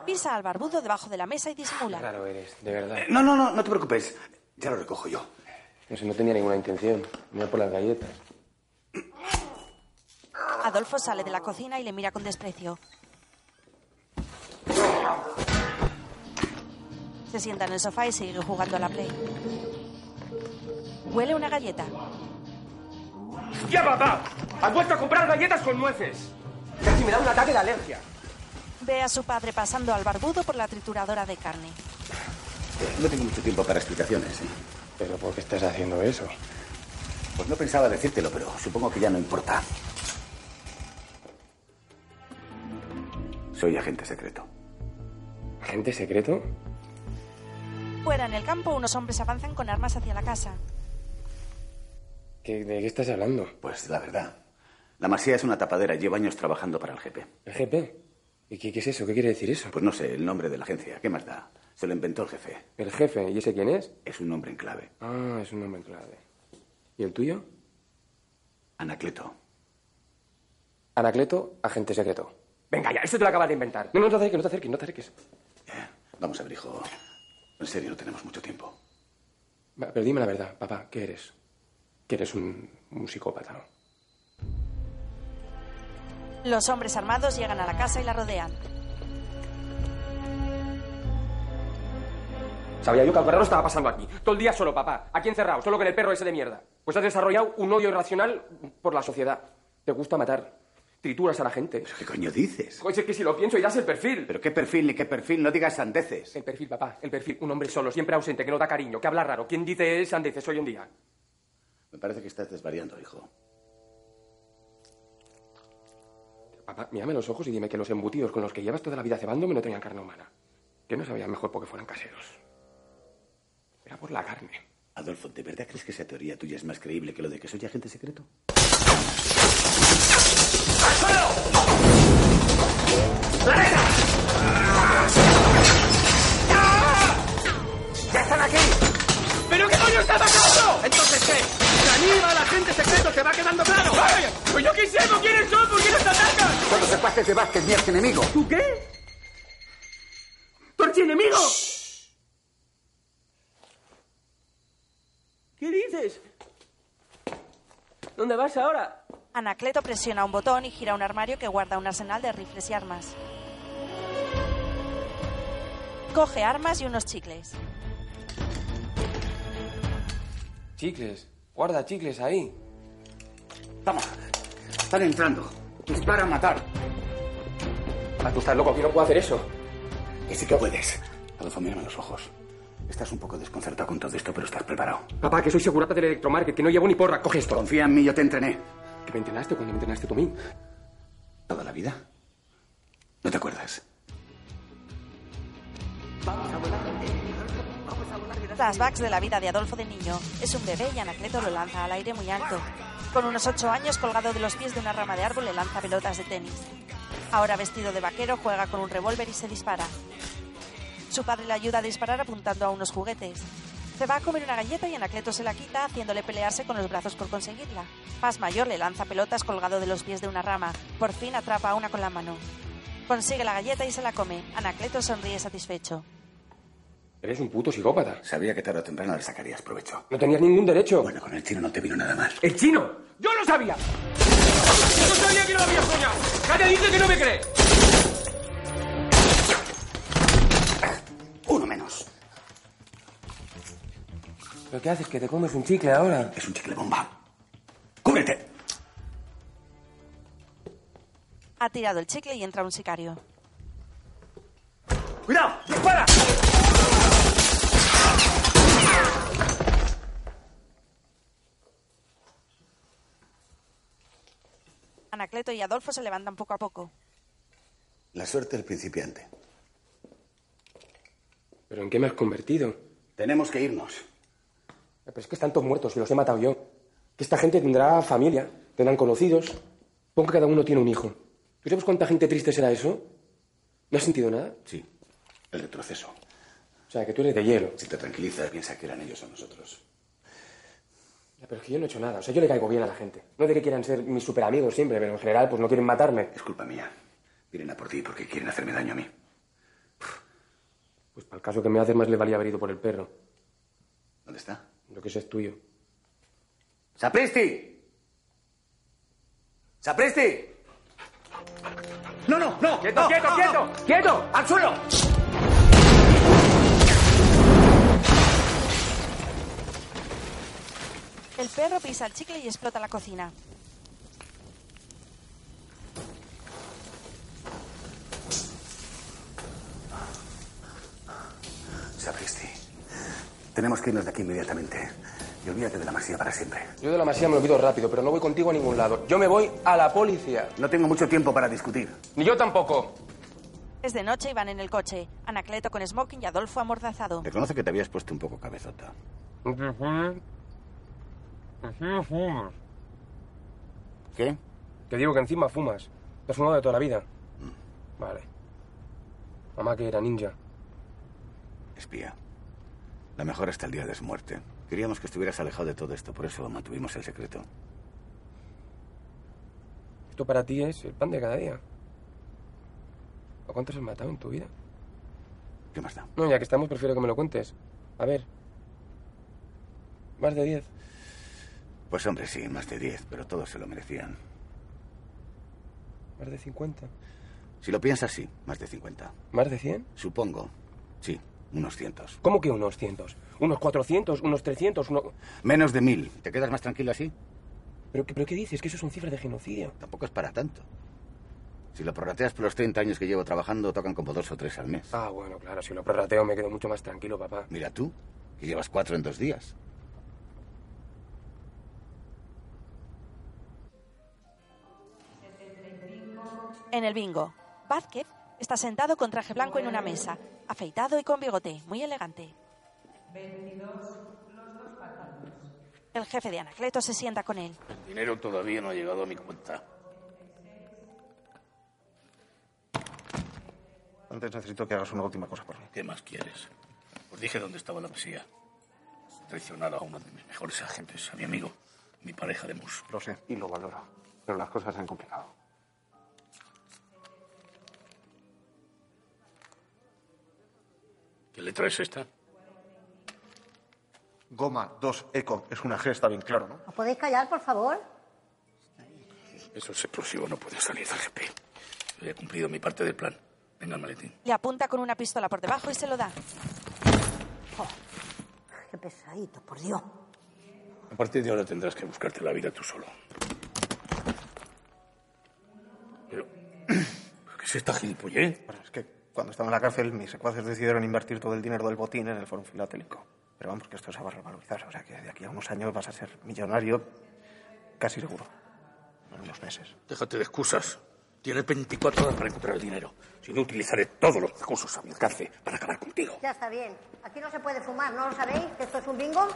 S1: Pisa al barbudo debajo de la mesa y disimula.
S8: Qué raro eres, de verdad.
S2: No, no, no, no te preocupes. Ya lo recojo yo.
S8: Eso no tenía ninguna intención. Mira por las galletas.
S1: Adolfo sale de la cocina y le mira con desprecio. Se sienta en el sofá y sigue jugando a la Play. Huele una galleta.
S8: ¡Ya, papá! ¡Has vuelto a comprar galletas con nueces! Casi me da un ataque de alergia.
S1: Ve a su padre pasando al barbudo por la trituradora de carne.
S2: No tengo mucho tiempo para explicaciones. ¿eh?
S8: ¿Pero por qué estás haciendo eso?
S2: Pues no pensaba decírtelo, pero supongo que ya no importa. Soy agente secreto.
S8: ¿Agente secreto?
S1: Fuera, en el campo, unos hombres avanzan con armas hacia la casa.
S8: ¿Qué- ¿De qué estás hablando?
S2: Pues la verdad. La Masía es una tapadera. Llevo años trabajando para el GP.
S8: ¿El GP? ¿Y qué, qué es eso? ¿Qué quiere decir eso?
S2: Pues no sé, el nombre de la agencia. ¿Qué más da? Se lo inventó el jefe.
S8: ¿El jefe? ¿Y ese quién es?
S2: Es un nombre en clave.
S8: Ah, es un nombre en clave. ¿Y el tuyo?
S2: Anacleto.
S8: Anacleto, agente secreto. Venga ya, esto te lo acabas de inventar. No, no te acerques, no te acerques, no te acerques.
S2: Vamos a ver, hijo. En serio, no tenemos mucho tiempo.
S8: Pero dime la verdad, papá, ¿qué eres? Que eres un, un psicópata, ¿no?
S1: Los hombres armados llegan a la casa y la rodean.
S8: Sabía yo que algo raro estaba pasando aquí. Todo el día solo, papá. Aquí encerrado, solo con el perro ese de mierda. Pues has desarrollado un odio irracional por la sociedad. Te gusta matar. Trituras a la gente.
S2: ¿Qué coño dices?
S8: Pues es que si lo pienso, irás el perfil.
S2: ¿Pero qué perfil ni qué perfil? No digas sandeces.
S8: El perfil, papá, el perfil. Un hombre solo, siempre ausente, que no da cariño, que habla raro. ¿Quién dice sandeces hoy en día?
S2: Me parece que estás desvariando, hijo.
S8: Papá, mírame los ojos y dime que los embutidos con los que llevas toda la vida cebándome no tenían carne humana. Que no sabían mejor porque fueran caseros. Era por la carne.
S2: Adolfo, ¿de verdad crees que esa teoría tuya es más creíble que lo de que soy agente secreto?
S12: ¡Ya están aquí! ¿Pero qué coño está pasando? ¿Entonces qué? ¿Se anima al agente secreto? ¿Te va quedando claro?
S8: Pues yo qué sé, ¿con quiénes son? ¿Por qué nos atacan?
S2: Son los secuaces de Vázquez, mi enemigo.
S8: ¿Tú qué? ¿Tu archienemigo? ¿Qué dices? ¿Dónde vas ahora?
S1: Anacleto presiona un botón y gira un armario que guarda un arsenal de rifles y armas. Coge armas y unos chicles.
S8: Chicles. Guarda chicles ahí.
S2: Vamos. Están entrando. Dispara a matar.
S8: Ah, tú estás loco, que no puedo hacer eso.
S2: Que sí que puedes. Adolfo, mírame los ojos. Estás un poco desconcertado con todo esto, pero estás preparado.
S8: Papá, que soy segurata del electromarket, que no llevo ni porra. Coge esto.
S2: Confía en mí, yo te entrené.
S8: ¿Que me entrenaste cuando me entrenaste tú a mí?
S2: ¿Toda la vida? ¿No te acuerdas?
S1: Flashbacks de la vida de Adolfo de niño. Es un bebé y Anacleto lo lanza al aire muy alto. Con unos ocho años, colgado de los pies de una rama de árbol, le lanza pelotas de tenis. Ahora vestido de vaquero, juega con un revólver y se dispara. Su padre le ayuda a disparar apuntando a unos juguetes. Se va a comer una galleta y Anacleto se la quita, haciéndole pelearse con los brazos por conseguirla. Paz Mayor le lanza pelotas colgado de los pies de una rama. Por fin atrapa a una con la mano. Consigue la galleta y se la come. Anacleto sonríe satisfecho.
S8: Eres un puto psicópata.
S2: Sabía que tarde o temprano le sacarías provecho.
S8: No tenías ningún derecho.
S2: Bueno, con el chino no te vino nada mal.
S8: ¿El chino? ¡Yo lo sabía! ¡Yo sabía que no lo había soñado! ¡Calla, dice que no me cree! ¿Pero qué haces? ¿Que te comes un chicle ahora?
S2: Es un chicle bomba. ¡Cúbrete!
S1: Ha tirado el chicle y entra un sicario.
S12: ¡Cuidado! ¡Dispara!
S1: Anacleto y Adolfo se levantan poco a poco.
S2: La suerte del principiante.
S8: ¿Pero en qué me has convertido?
S2: Tenemos que irnos.
S8: Pero es que están todos muertos y los he matado yo. Que esta gente tendrá familia, tendrán conocidos. Pongo que cada uno tiene un hijo. ¿Tú sabes cuánta gente triste será eso? ¿No has sentido nada?
S2: Sí, el retroceso.
S8: O sea, que tú eres de hielo.
S2: Si te tranquilizas, piensa que eran ellos o nosotros.
S8: Ya, pero es que yo no he hecho nada. O sea, yo le caigo bien a la gente. No de que quieran ser mis super amigos siempre, pero en general, pues no quieren matarme.
S2: Es culpa mía. Vienen a por ti porque quieren hacerme daño a mí.
S8: Pues para el caso que me haces, más le valía haber ido por el perro.
S2: ¿Dónde está?
S8: Lo que sé es tuyo.
S2: ¡Sapristi! ¡Sapristi!
S12: ¡No, no, no!
S8: ¡Quieto,
S12: no,
S8: quieto,
S12: no,
S8: quieto!
S12: no.
S8: ¡Quieto!
S12: ¡Al suelo!
S1: El perro pisa el chicle y explota la cocina.
S2: Sapristi. Tenemos que irnos de aquí inmediatamente. Y olvídate de la masía para siempre.
S8: Yo de la masía me olvido rápido, pero no voy contigo a ningún lado. Yo me voy a la policía.
S2: No tengo mucho tiempo para discutir.
S8: Ni yo tampoco.
S1: Es de noche y van en el coche. Anacleto con smoking y Adolfo amordazado.
S2: Reconoce que te habías puesto un poco cabezota. ¿Qué?
S8: Te digo que encima fumas. Te has fumado de toda la vida. Vale. Mamá que era ninja.
S2: Espía. La mejor hasta el día de su muerte. Queríamos que estuvieras alejado de todo esto, por eso mantuvimos el secreto.
S8: Esto para ti es el pan de cada día. ¿A cuántos has matado en tu vida?
S2: ¿Qué más da?
S8: No, ya que estamos, prefiero que me lo cuentes. A ver. ¿Más de diez?
S2: Pues hombre, sí, más de 10, pero todos se lo merecían.
S8: ¿Más de cincuenta?
S2: Si lo piensas, sí, más de 50.
S8: ¿Más de cien?
S2: Supongo. Sí, unos cientos.
S8: ¿Cómo que unos cientos? ¿Unos cuatrocientos? ¿Unos trescientos? Uno...
S2: Menos de mil. ¿Te quedas más tranquilo así?
S8: ¿Pero, qué- ¿Pero qué dices? Que eso son cifras de genocidio.
S2: Tampoco es para tanto. Si lo prorrateas por los 30 años que llevo trabajando, tocan como dos o tres al mes.
S8: Ah, bueno, claro, si lo prorrateo me quedo mucho más tranquilo, papá.
S2: Mira tú, que llevas cuatro en dos días.
S1: En el bingo, Vázquez está sentado con traje blanco en una mesa, afeitado y con bigote, muy elegante. El jefe de Anacleto se sienta con él.
S11: El dinero todavía no ha llegado a mi cuenta.
S5: Antes necesito que hagas una última cosa por mí.
S11: ¿Qué más quieres? Os dije dónde estaba la mesía. Has traicionado a uno de mis mejores agentes, a mi amigo, mi pareja de mus.
S5: Lo sé y lo valoro. Pero las cosas se han complicado.
S11: ¿Qué letra es esta?
S5: Goma 2 Eco es una G, está bien claro, ¿no?
S17: ¿Os podéis callar, por favor?
S11: Eso es explosivo, no puede salir del GP. Yo he cumplido mi parte del plan. Venga, el maletín.
S1: Le apunta con una pistola por debajo y se lo da.
S17: Qué pesadito, por Dios.
S11: A partir de ahora tendrás que buscarte la vida tú solo. Pero... ¿pero ¿Qué es esta gilipollez?
S5: Cuando estaba en la cárcel, mis secuaces decidieron invertir todo el dinero del botín en el foro filatélico. Pero vamos, que esto se va a revalorizar. O sea, que de aquí a unos años vas a ser millonario casi seguro. En unos meses.
S11: Déjate de excusas. Tienes 24 horas para encontrar el dinero. Si no, utilizaré todos los recursos a mi alcance para acabar contigo.
S17: Ya está bien. Aquí no se puede fumar, ¿no lo sabéis? ¿Que esto es un bingo?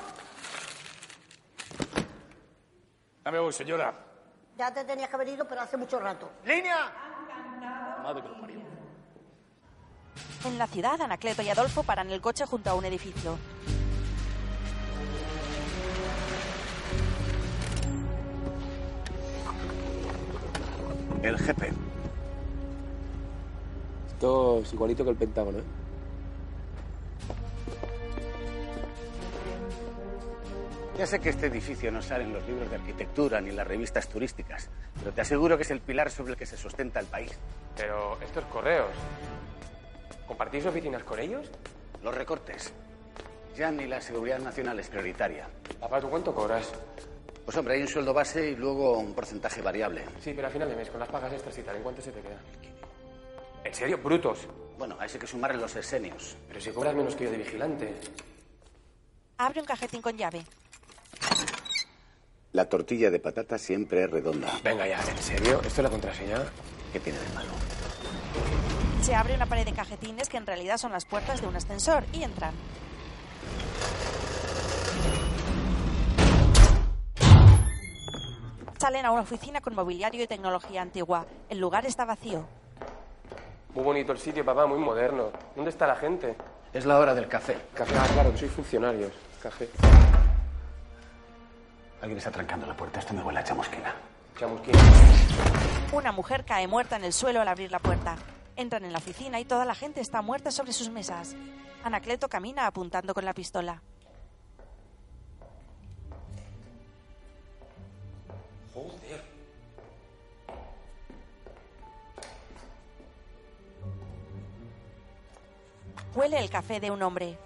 S11: Ya me voy, señora.
S17: Ya te tenías que haber ido, pero hace mucho rato.
S11: ¡Línea! Madre que lo parió.
S1: En la ciudad, Anacleto y Adolfo paran el coche junto a un edificio.
S2: El jefe.
S8: Esto es igualito que el Pentágono, ¿eh?
S2: Ya sé que este edificio no sale en los libros de arquitectura ni en las revistas turísticas, pero te aseguro que es el pilar sobre el que se sustenta el país.
S8: Pero estos correos. ¿Compartís oficinas con ellos?
S2: Los recortes. Ya ni la seguridad nacional es prioritaria.
S8: Papá, ¿tú cuánto cobras?
S2: Pues hombre, hay un sueldo base y luego un porcentaje variable.
S8: Sí, pero a final de mes, con las pagas extras y tal, ¿en cuánto se te queda? ¿En serio? ¿Brutos?
S2: Bueno, a eso hay que sumarle los esenios.
S8: Pero si cobras menos que yo de vigilante.
S1: Abre un cajetín con llave.
S2: La tortilla de patata siempre es redonda.
S8: Venga ya, ¿en serio? ¿Esto es la contraseña?
S2: ¿Qué tiene de malo?
S1: Se abre una pared de cajetines que en realidad son las puertas de un ascensor y entran. Salen a una oficina con mobiliario y tecnología antigua. El lugar está vacío.
S8: Muy bonito el sitio, papá, muy moderno. ¿Dónde está la gente?
S2: Es la hora del café.
S8: Café, ah, claro, que sois funcionarios. Café.
S2: Alguien está trancando la puerta. Esto me huele a chamusquina.
S8: Chamusquina.
S1: Una mujer cae muerta en el suelo al abrir la puerta. Entran en la oficina y toda la gente está muerta sobre sus mesas. Anacleto camina apuntando con la pistola.
S8: Joder.
S1: Huele el café de un hombre.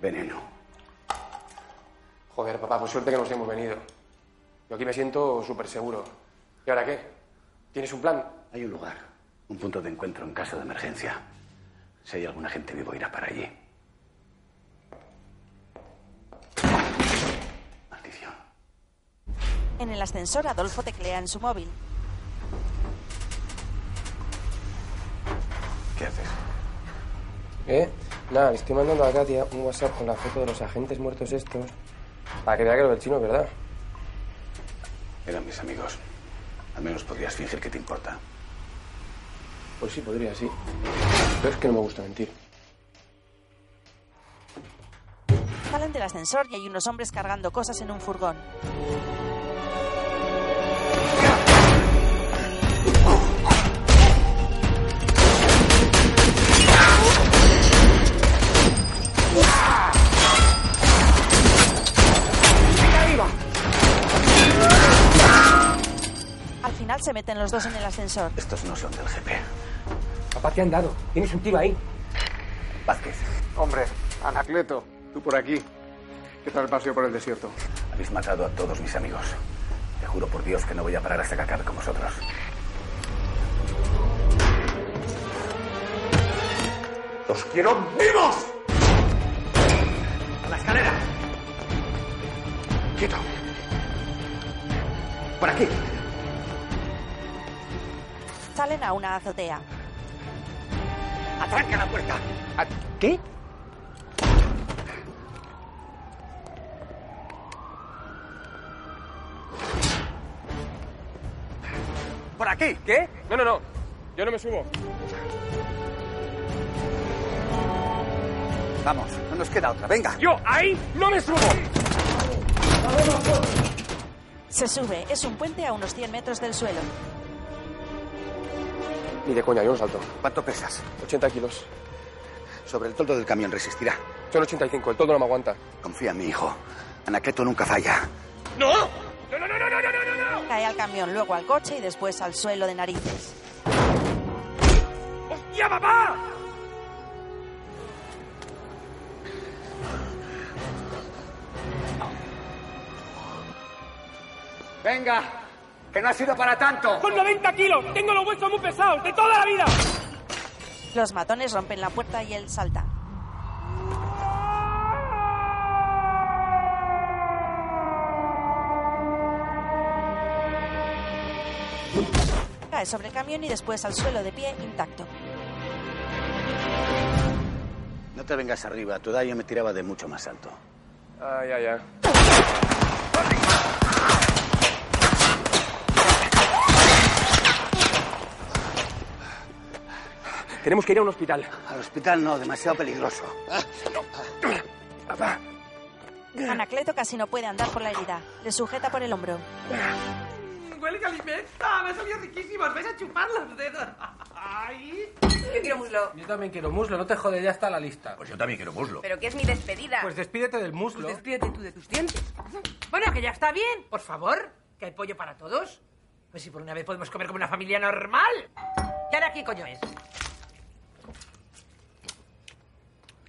S2: Veneno.
S8: Joder, papá, por suerte que nos hemos venido. Yo aquí me siento súper seguro. ¿Y ahora qué? ¿Tienes un plan?
S2: Hay un lugar, un punto de encuentro en caso de emergencia. Si hay alguna gente vivo, irá para allí. Maldición.
S1: En el ascensor, Adolfo teclea en su móvil.
S8: ¿Eh? Nada, le estoy mandando a Katia un WhatsApp con la foto de los agentes muertos estos. Para que vea que lo del chino es verdad.
S2: Eran mis amigos. Al menos podrías fingir que te importa.
S8: Pues sí, podría, sí. Pero es que no me gusta mentir.
S1: Salen del ascensor y hay unos hombres cargando cosas en un furgón. Al final se meten los dos en el ascensor.
S2: Estos no son del GP.
S8: Papá, te han dado. Tienes un tiro ahí.
S2: Vázquez,
S5: Hombre, Anacleto, tú por aquí. ¿Qué tal el paseo por el desierto?
S2: habéis matado a todos mis amigos. Te juro por Dios que no voy a parar hasta que acabe con vosotros.
S12: ¡Los quiero vivos! ¡A la escalera! ¡Quieto! ¡Por aquí!
S1: Salen a una azotea.
S12: ¡Atranca la puerta!
S8: ¿Qué?
S12: ¡Por aquí!
S8: ¿Qué? No, no, no. Yo no me subo.
S12: Vamos, no nos queda otra. ¡Venga!
S8: Yo ahí no me subo.
S1: Se sube. Es un puente a unos 100 metros del suelo.
S8: Ni de coña, yo no salto.
S2: ¿Cuánto pesas?
S8: 80 kilos.
S2: Sobre el toldo del camión resistirá.
S8: Son 85, el todo no me aguanta.
S2: Confía en mi hijo. Anacleto nunca falla.
S8: ¡No! ¡No, no, no, no, no, no, no, no!
S1: Cae al camión, luego al coche y después al suelo de narices.
S8: ¡Hostia, papá!
S12: ¡Venga! ¡Que no ha sido para tanto!
S8: ¡Con 90 kilos! ¡Tengo los huesos muy pesados! ¡De toda la vida!
S1: Los matones rompen la puerta y él salta. Cae sobre el camión y después al suelo de pie intacto.
S2: No te vengas arriba. A tu edad yo me tiraba de mucho más alto.
S8: Ah, ya, ya. Tenemos que ir a un hospital.
S2: Al hospital no, demasiado peligroso.
S8: Papá.
S1: Anacleto casi no puede andar por la herida. Le sujeta por el hombro.
S18: Huele que alimenta, me ha salido riquísimo. Os vais a chupar los dedos. Ay.
S9: Yo quiero muslo.
S14: Yo también quiero muslo, no te jodes, ya está la lista.
S10: Pues yo también quiero muslo.
S9: Pero que es mi despedida.
S14: Pues despídete del muslo.
S18: Pues despídete tú de tus dientes. Bueno, que ya está bien. Por favor, que hay pollo para todos. Pues si por una vez podemos comer como una familia normal. ¿Y ahora qué coño es?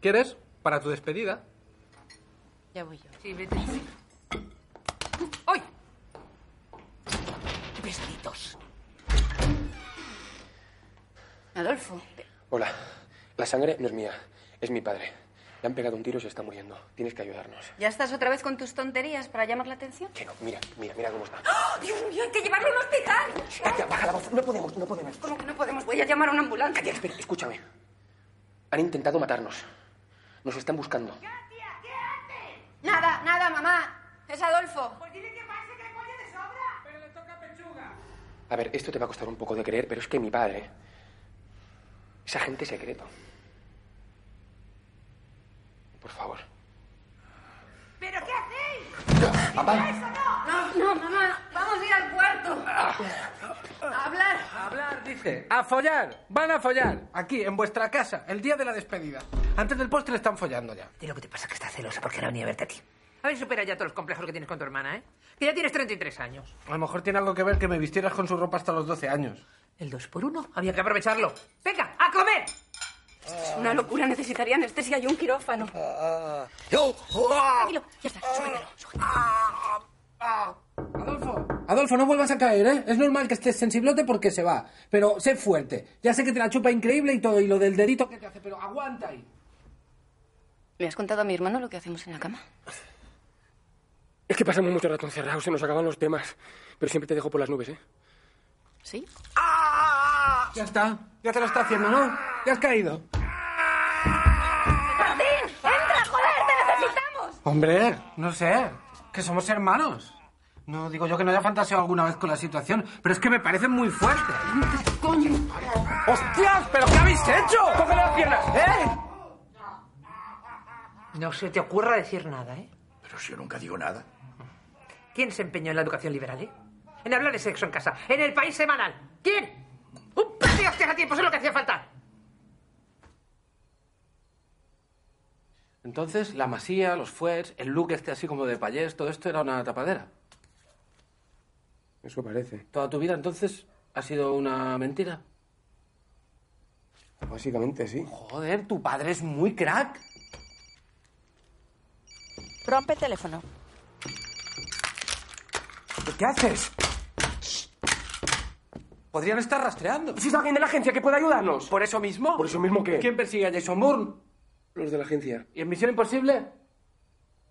S14: ¿Quieres? Para tu despedida.
S9: Ya voy yo.
S18: Sí, vete. ¡Uy! Besitos.
S9: Adolfo.
S8: Hola. La sangre no es mía, es mi padre. Le han pegado un tiro y se está muriendo. Tienes que ayudarnos.
S9: ¿Ya estás otra vez con tus tonterías para llamar la atención?
S8: Que no, mira, mira, mira cómo está.
S9: ¡Oh, Dios mío, hay que llevarlo a un hospital!
S8: Katia, baja la voz. No podemos, no podemos.
S9: ¿Cómo que no podemos? Voy a llamar a una ambulancia.
S8: Katia, espera, escúchame. Han intentado matarnos. Nos están buscando.
S9: Nada, nada, mamá. Es Adolfo.
S18: Pues dile que pase, que hay pollo de sobra. Pero le toca pechuga.
S8: A ver, esto te va a costar un poco de creer, pero es que mi padre es agente secreto. Por favor.
S18: ¿Pero qué hacéis?
S8: Papá.
S9: No, no, mamá. Vamos a ir al cuarto. A hablar.
S14: A hablar, dice. A follar. Van a follar. Aquí, en vuestra casa, el día de la despedida. Antes del postre están follando ya.
S18: Y lo que te pasa es que estás celosa porque no venía a verte a ti. A ver, supera ya todos los complejos que tienes con tu hermana, ¿eh? Que ya tienes 33 años.
S14: A lo mejor tiene algo que ver que me vistieras con su ropa hasta los 12 años.
S18: El 2 por 1 Había que aprovecharlo. ¡Venga, a comer!
S9: Es una locura. Necesitaría anestesia y un quirófano. Tranquilo. Ya está. Sujétalo.
S14: Adolfo. Adolfo, no vuelvas a caer, ¿eh? Es normal que estés sensiblote porque se va. Pero sé fuerte. Ya sé que te la chupa increíble y todo, y lo del dedito que te hace, pero aguanta ahí.
S9: ¿Le has contado a mi hermano lo que hacemos en la cama?
S8: Es que pasamos mucho rato encerrados, se nos acaban los temas. Pero siempre te dejo por las nubes, ¿eh?
S9: ¿Sí?
S14: Ya está. Ya te lo está haciendo, ¿no? Ya has caído.
S9: ¡Martín! ¡Entra, joder! ¡Te necesitamos!
S14: Hombre, no sé, que somos hermanos. No digo yo que no haya fantaseado alguna vez con la situación, pero es que me parece muy fuerte.
S9: ¡Coño!
S14: ¡Hostias! ¿Pero qué habéis hecho? ¡Cógele las piernas! ¿Eh?
S18: No se te ocurra decir nada, ¿eh?
S11: Pero si yo nunca digo nada.
S18: ¿Quién se empeñó en la educación liberal, eh? En hablar de sexo en casa, en el país semanal. ¿Quién? ¡Un par de hostias a tiempo! Eso es lo que hacía falta.
S8: Entonces, la masía, los fuets, el look este así como de payés, todo esto era una tapadera.
S7: Eso parece.
S8: ¿Toda tu vida entonces ha sido una mentira?
S7: Básicamente sí.
S8: Joder, tu padre es muy crack.
S1: Rompe el teléfono.
S14: ¿Qué haces? Podrían estar rastreando.
S8: Si es alguien de la agencia que pueda ayudarnos.
S14: ¿Por eso mismo?
S7: ¿Por eso mismo qué?
S8: ¿Quién persigue a Jason Bourne?
S7: Los de la agencia.
S8: ¿Y en Misión Imposible?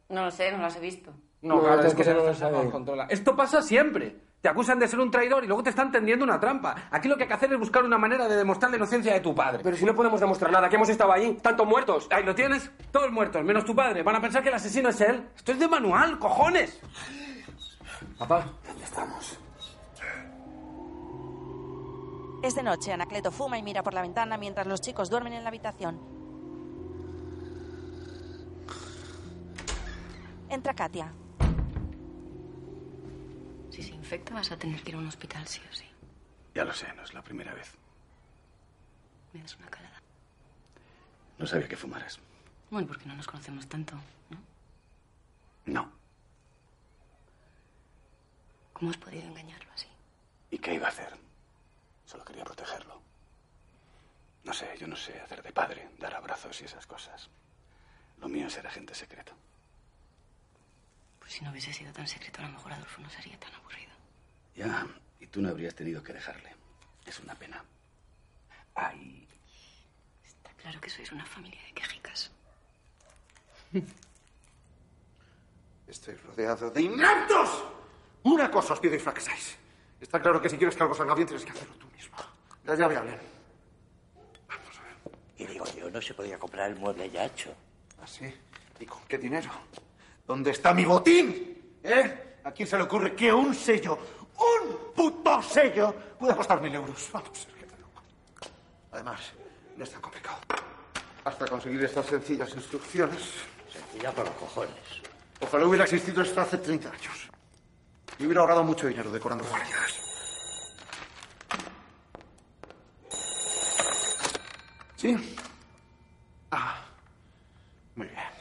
S9: No lo sé, no las he visto.
S8: No,
S7: No,
S8: claro, es que
S7: sabe.
S8: nos controla. Esto pasa siempre. Te acusan de ser un traidor y luego te están tendiendo una trampa. Aquí lo que hay que hacer es buscar una manera de demostrar la inocencia de tu padre.
S7: Pero si no podemos demostrar nada, que hemos estado ahí, tantos muertos.
S8: Ahí lo tienes, todos muertos, menos tu padre. Van a pensar que el asesino es él. Esto es de manual, cojones.
S7: Papá,
S11: ¿Dónde estamos?
S1: Es de noche. Anacleto fuma y mira por la ventana mientras los chicos duermen en la habitación. Entra Katia.
S9: Si se infecta vas a tener que ir a un hospital, sí o sí.
S2: Ya lo sé, no es la primera vez.
S9: Me das una calada.
S2: No sabía que fumaras.
S9: Bueno, porque no nos conocemos tanto, ¿no?
S2: No.
S9: ¿Cómo has podido engañarlo así?
S2: ¿Y qué iba a hacer? Solo quería protegerlo. No sé, yo no sé hacer de padre, dar abrazos y esas cosas. Lo mío es ser agente secreto.
S9: Pues si no hubiese sido tan secreto, a lo mejor Adolfo no sería tan aburrido.
S2: Ya, y tú no habrías tenido que dejarle. Es una pena. Ay,
S9: Está claro que sois una familia de quejicas.
S5: Estoy rodeado de ineptos. Una cosa os pido y fracasáis. Está claro que si quieres que algo salga bien, tienes que hacerlo tú mismo. La llave hablen.
S6: Y digo yo, no se podía comprar el mueble ya hecho.
S5: ¿Así? ¿Y con qué dinero? ¿Dónde está mi botín? ¿Eh? ¿A quién se le ocurre que un sello, un puto sello, pueda costar mil euros? Vamos, es que te loco. Además, no es tan complicado. Hasta conseguir estas sencillas instrucciones.
S6: Sencilla por los cojones.
S5: Ojalá hubiera existido esto hace 30 años. Y hubiera ahorrado mucho dinero decorando guardias. ¿Sí? Ah, muy bien.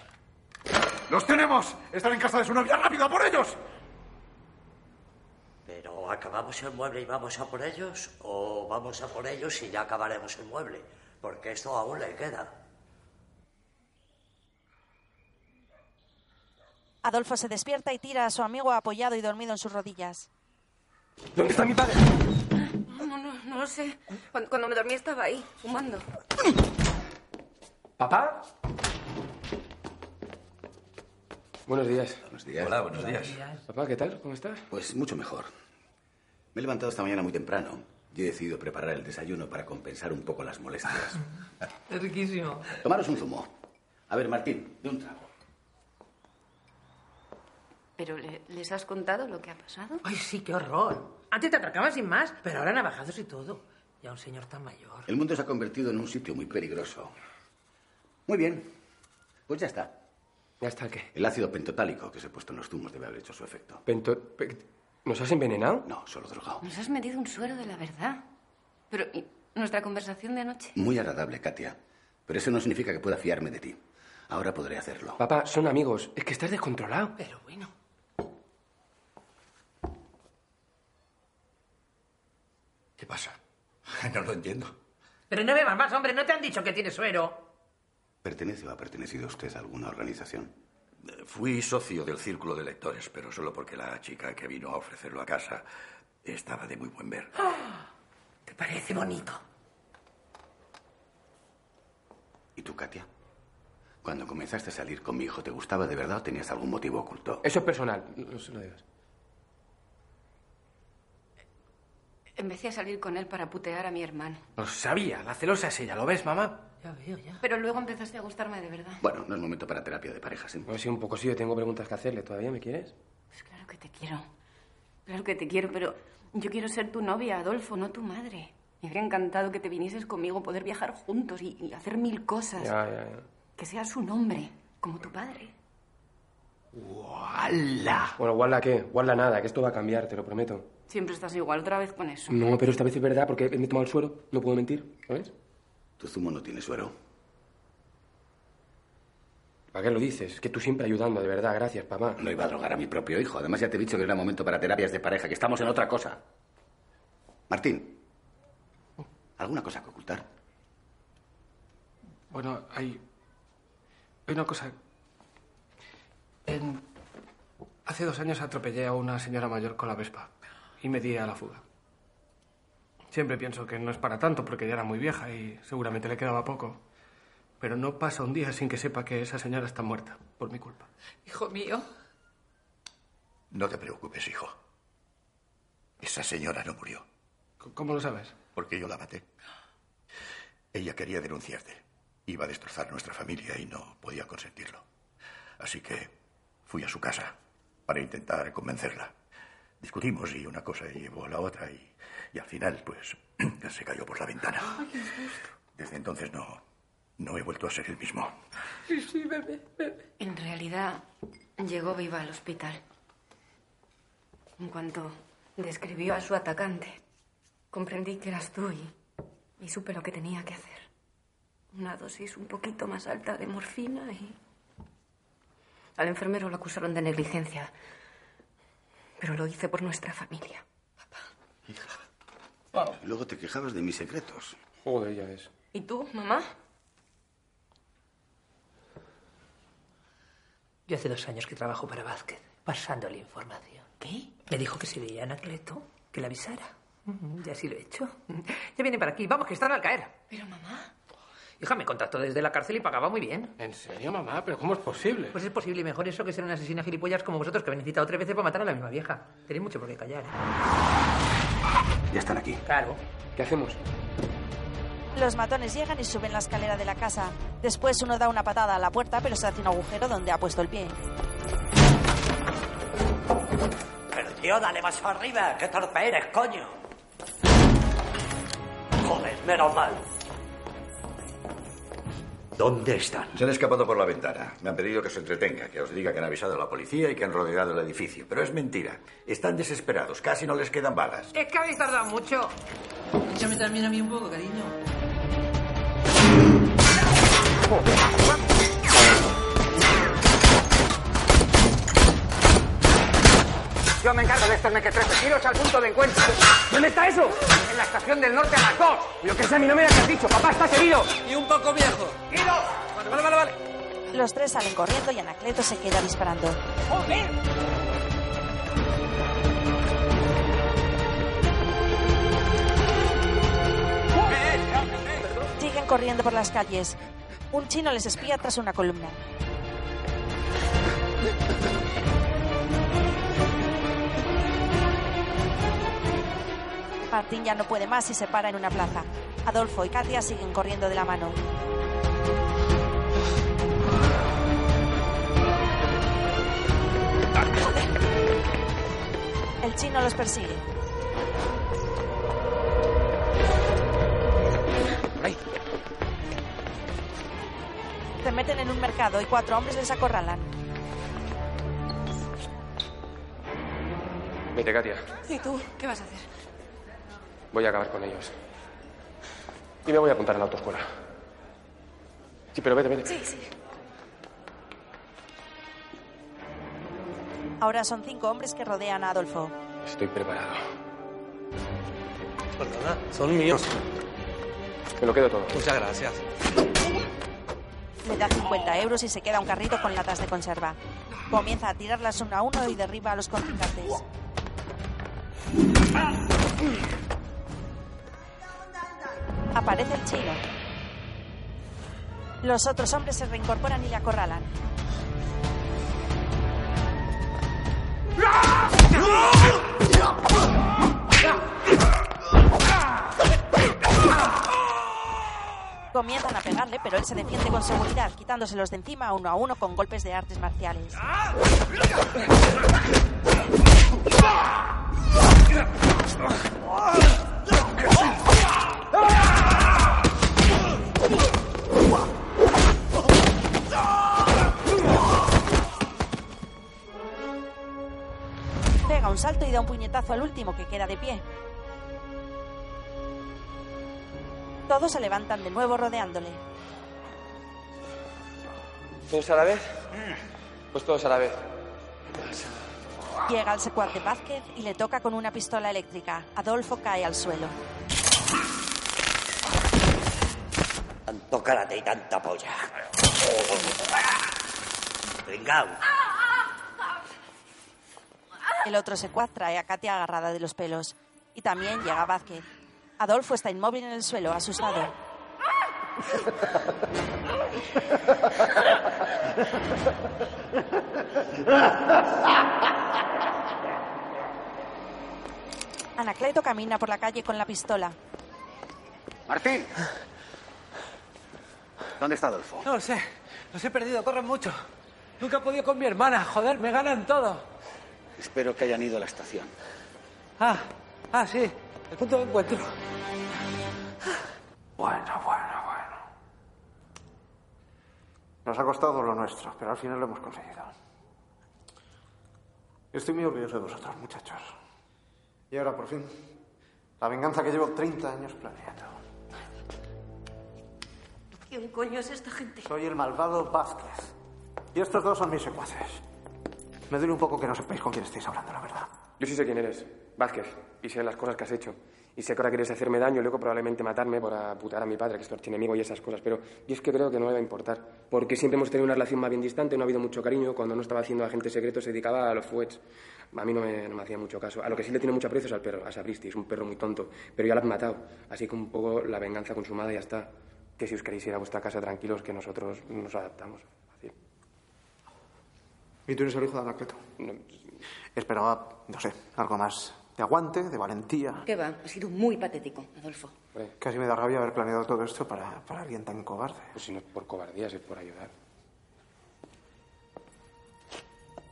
S5: ¡Los tenemos! Están en casa de su novia. ¡Rápido, a por ellos!
S6: Pero ¿acabamos el mueble y vamos a por ellos? ¿O vamos a por ellos y ya acabaremos el mueble? Porque esto aún le queda.
S1: Adolfo se despierta y tira a su amigo apoyado y dormido en sus rodillas.
S7: ¿Dónde está mi padre?
S9: No, no, no lo sé. Cuando, cuando me dormí estaba ahí, fumando.
S7: ¿Papá? Buenos días.
S2: buenos días.
S10: Hola, buenos días.
S7: Papá, ¿qué tal? ¿Cómo estás?
S2: Pues mucho mejor. Me he levantado esta mañana muy temprano y he decidido preparar el desayuno para compensar un poco las molestias.
S18: Es riquísimo.
S2: Tomaros un zumo. A ver, Martín, de un trago.
S9: ¿Pero le- les has contado lo que ha pasado?
S18: Ay, sí, qué horror. Antes te atracaban sin más, pero ahora navajados y todo. Ya un señor tan mayor.
S2: El mundo se ha convertido en un sitio muy peligroso. Muy bien. Pues ya está.
S7: ¿Ya está qué?
S2: El ácido pentotálico que se ha puesto en los zumos debe haber hecho su efecto.
S7: Pento- pe- ¿Nos has envenenado?
S2: No, solo drogado.
S9: Nos has metido un suero de la verdad. Pero, ¿y nuestra conversación de anoche?
S2: Muy agradable, Katia. Pero eso no significa que pueda fiarme de ti. Ahora podré hacerlo.
S7: Papá, son amigos. Es que estás descontrolado.
S18: Pero bueno.
S11: ¿Qué pasa? No lo entiendo.
S18: Pero no bebas más, hombre. ¿No te han dicho que tienes suero?
S2: ¿Pertenece o ha pertenecido usted a alguna organización?
S11: Fui socio del círculo de lectores, pero solo porque la chica que vino a ofrecerlo a casa estaba de muy buen ver.
S18: ¿Te parece bonito?
S2: ¿Y tú, Katia? Cuando comenzaste a salir con mi hijo, ¿te gustaba de verdad o tenías algún motivo oculto?
S7: Eso es personal. No se lo digas.
S9: Empecé a salir con él para putear a mi hermano.
S8: Lo sabía, la celosa es ella, ¿lo ves, mamá?
S18: Ya veo, ya.
S9: Pero luego empezaste a gustarme de verdad.
S2: Bueno, no es momento para terapia de parejas, ¿eh?
S8: Bueno, sí, un poco sí, yo tengo preguntas que hacerle. ¿Todavía me quieres?
S9: Claro que te quiero. Claro que te quiero, pero yo quiero ser tu novia, Adolfo, no tu madre. Me habría encantado que te vinieses conmigo, poder viajar juntos y, y hacer mil cosas.
S8: Ya, ya, ya.
S9: Que seas un hombre, como tu padre.
S8: ¡Wala! Bueno, ¿wala qué? Wala nada, que esto va a cambiar, te lo prometo.
S9: Siempre estás igual, otra vez con eso.
S8: No, pero esta vez es verdad porque me he tomado el suero, no puedo mentir, ¿sabes?
S2: Tu zumo no tiene suero.
S8: ¿Para qué lo dices? Es que tú siempre ayudando, de verdad, gracias, papá.
S2: No iba a drogar a mi propio hijo. Además, ya te he dicho que era momento para terapias de pareja, que estamos en otra cosa. Martín, ¿alguna cosa que ocultar?
S7: Bueno, hay. Hay una cosa. En- Hace dos años atropellé a una señora mayor con la Vespa y me di a la fuga. Siempre pienso que no es para tanto porque ya era muy vieja y seguramente le quedaba poco. Pero no pasa un día sin que sepa que esa señora está muerta por mi culpa.
S18: Hijo mío.
S19: No te preocupes, hijo. Esa señora no murió.
S7: ¿Cómo lo sabes?
S19: Porque yo la maté. Ella quería denunciarte. Iba a destrozar nuestra familia y no podía consentirlo. Así que fui a su casa para intentar convencerla. Discutimos y una cosa llevó a la otra y, y al final, pues, se cayó por la ventana. Desde entonces no, no he vuelto a ser el mismo.
S18: Sí, sí, bebé, bebé.
S9: En realidad, llegó viva al hospital. En cuanto describió a su atacante, comprendí que eras tú y, y supe lo que tenía que hacer. Una dosis un poquito más alta de morfina y... Al enfermero lo acusaron de negligencia, pero lo hice por nuestra familia.
S2: Y luego te quejabas de mis secretos.
S8: Joder, ya ves.
S9: ¿Y tú, mamá?
S18: Yo hace dos años que trabajo para Vázquez, pasándole información. ¿Qué? Me dijo que si veía a Anacleto, que le avisara. Mm, Y así lo he hecho. Ya vienen para aquí. Vamos, que están al caer.
S9: Pero, mamá...
S18: Hija, me contactó desde la cárcel y pagaba muy bien.
S7: ¿En serio, mamá? ¿Pero cómo es posible?
S18: Pues es posible y mejor eso que ser una asesina gilipollas como vosotros que habéis necesitado tres veces para matar a la misma vieja. Tenéis mucho por qué callar. ¿eh?
S2: Ya están aquí.
S18: Claro.
S8: ¿Qué hacemos?
S1: Los matones llegan y suben la escalera de la casa. Después uno da una patada a la puerta, pero se hace un agujero donde ha puesto el pie.
S6: Pero tío, dale más arriba. ¡Qué torpe eres, coño! Joder, menos mal. ¿Dónde están?
S19: Se han escapado por la ventana. Me han pedido que se entretenga, que os diga que han avisado a la policía y que han rodeado el edificio. Pero es mentira. Están desesperados. Casi no les quedan balas.
S18: Es que habéis tardado mucho. Échame también a mí un poco, cariño.
S12: Yo me encargo de estos mequetrefes. Iros al punto de encuentro. ¿Dónde está eso? En la estación del norte a las dos. Lo que sea mi nombre que has dicho. Papá, estás herido.
S18: Y un poco viejo.
S12: ¡Iros!
S18: Vale, vale, vale, vale.
S1: Los tres salen corriendo y Anacleto se queda disparando.
S12: ¡Joder!
S1: Siguen corriendo por las calles. Un chino les espía tras una columna. Martín ya no puede más y se para en una plaza. Adolfo y Katia siguen corriendo de la mano. El chino los persigue. Se meten en un mercado y cuatro hombres les acorralan.
S8: Vete, Katia.
S9: ¿Y tú? ¿Qué vas a hacer?
S8: Voy a acabar con ellos. Y me voy a apuntar a la autoescuela. Sí, pero vete, vete.
S9: Sí, sí.
S1: Ahora son cinco hombres que rodean a Adolfo.
S8: Estoy preparado.
S20: Perdona, son míos.
S8: Me lo quedo todo.
S20: Muchas gracias.
S1: Le da 50 euros y se queda un carrito con latas de conserva. Comienza a tirarlas uno a uno y derriba a los contrincantes. Aparece el chino. Los otros hombres se reincorporan y le acorralan. Comienzan a pegarle, pero él se defiende con seguridad, quitándoselos de encima uno a uno con golpes de artes marciales. Pega un salto y da un puñetazo al último que queda de pie. Todos se levantan de nuevo rodeándole.
S8: ¿Todos a la vez? Pues todos a la vez.
S1: Llega al secuaz de Vázquez y le toca con una pistola eléctrica. Adolfo cae al suelo.
S6: Tanto karate y tanta polla. Pringao.
S1: El otro secuaz trae a Katia agarrada de los pelos. Y también llega Vázquez. Adolfo está inmóvil en el suelo, asustado. Anacleto camina por la calle con la pistola.
S2: Martín. ¿Dónde está Adolfo?
S14: No lo sé. Los he perdido, corren mucho. Nunca he podido con mi hermana. Joder, me ganan todo.
S2: Espero que hayan ido a la estación.
S14: Ah, ah, sí. El punto de encuentro.
S5: Bueno, bueno, bueno. Nos ha costado lo nuestro, pero al final lo hemos conseguido. Estoy muy orgulloso de vosotros, muchachos. Y ahora, por fin, la venganza que llevo 30 años planeando.
S9: ¿Quién coño es esta gente?
S5: Soy el malvado Vázquez. Y estos dos son mis secuaces. Me duele un poco que no sepáis con quién estáis hablando, la verdad.
S8: Yo sí sé quién eres, Vázquez, y sé las cosas que has hecho. Y sé que ahora quieres hacerme daño y luego probablemente matarme por aputar a mi padre, que es tu archienemigo y esas cosas. Pero yo es que creo que no le va a importar. Porque siempre hemos tenido una relación más bien distante, no ha habido mucho cariño. Cuando no estaba haciendo agente secreto se dedicaba a los fuets. A mí no me, no me hacía mucho caso. A lo que sí le tiene mucho aprecio es al perro, a Sabristi. Es un perro muy tonto. Pero ya lo has matado. Así que un poco la venganza consumada y ya está. Que si os queréis ir a vuestra casa tranquilos, que nosotros nos adaptamos.
S5: ¿Y tú eres el hijo de Anacleto? Esperaba, no sé, algo más de aguante, de valentía.
S13: ¿Qué va? Ha sido muy patético, Adolfo.
S5: Casi me da rabia haber planeado todo esto para, para alguien tan cobarde.
S8: Pues si no es por cobardía, si es por ayudar.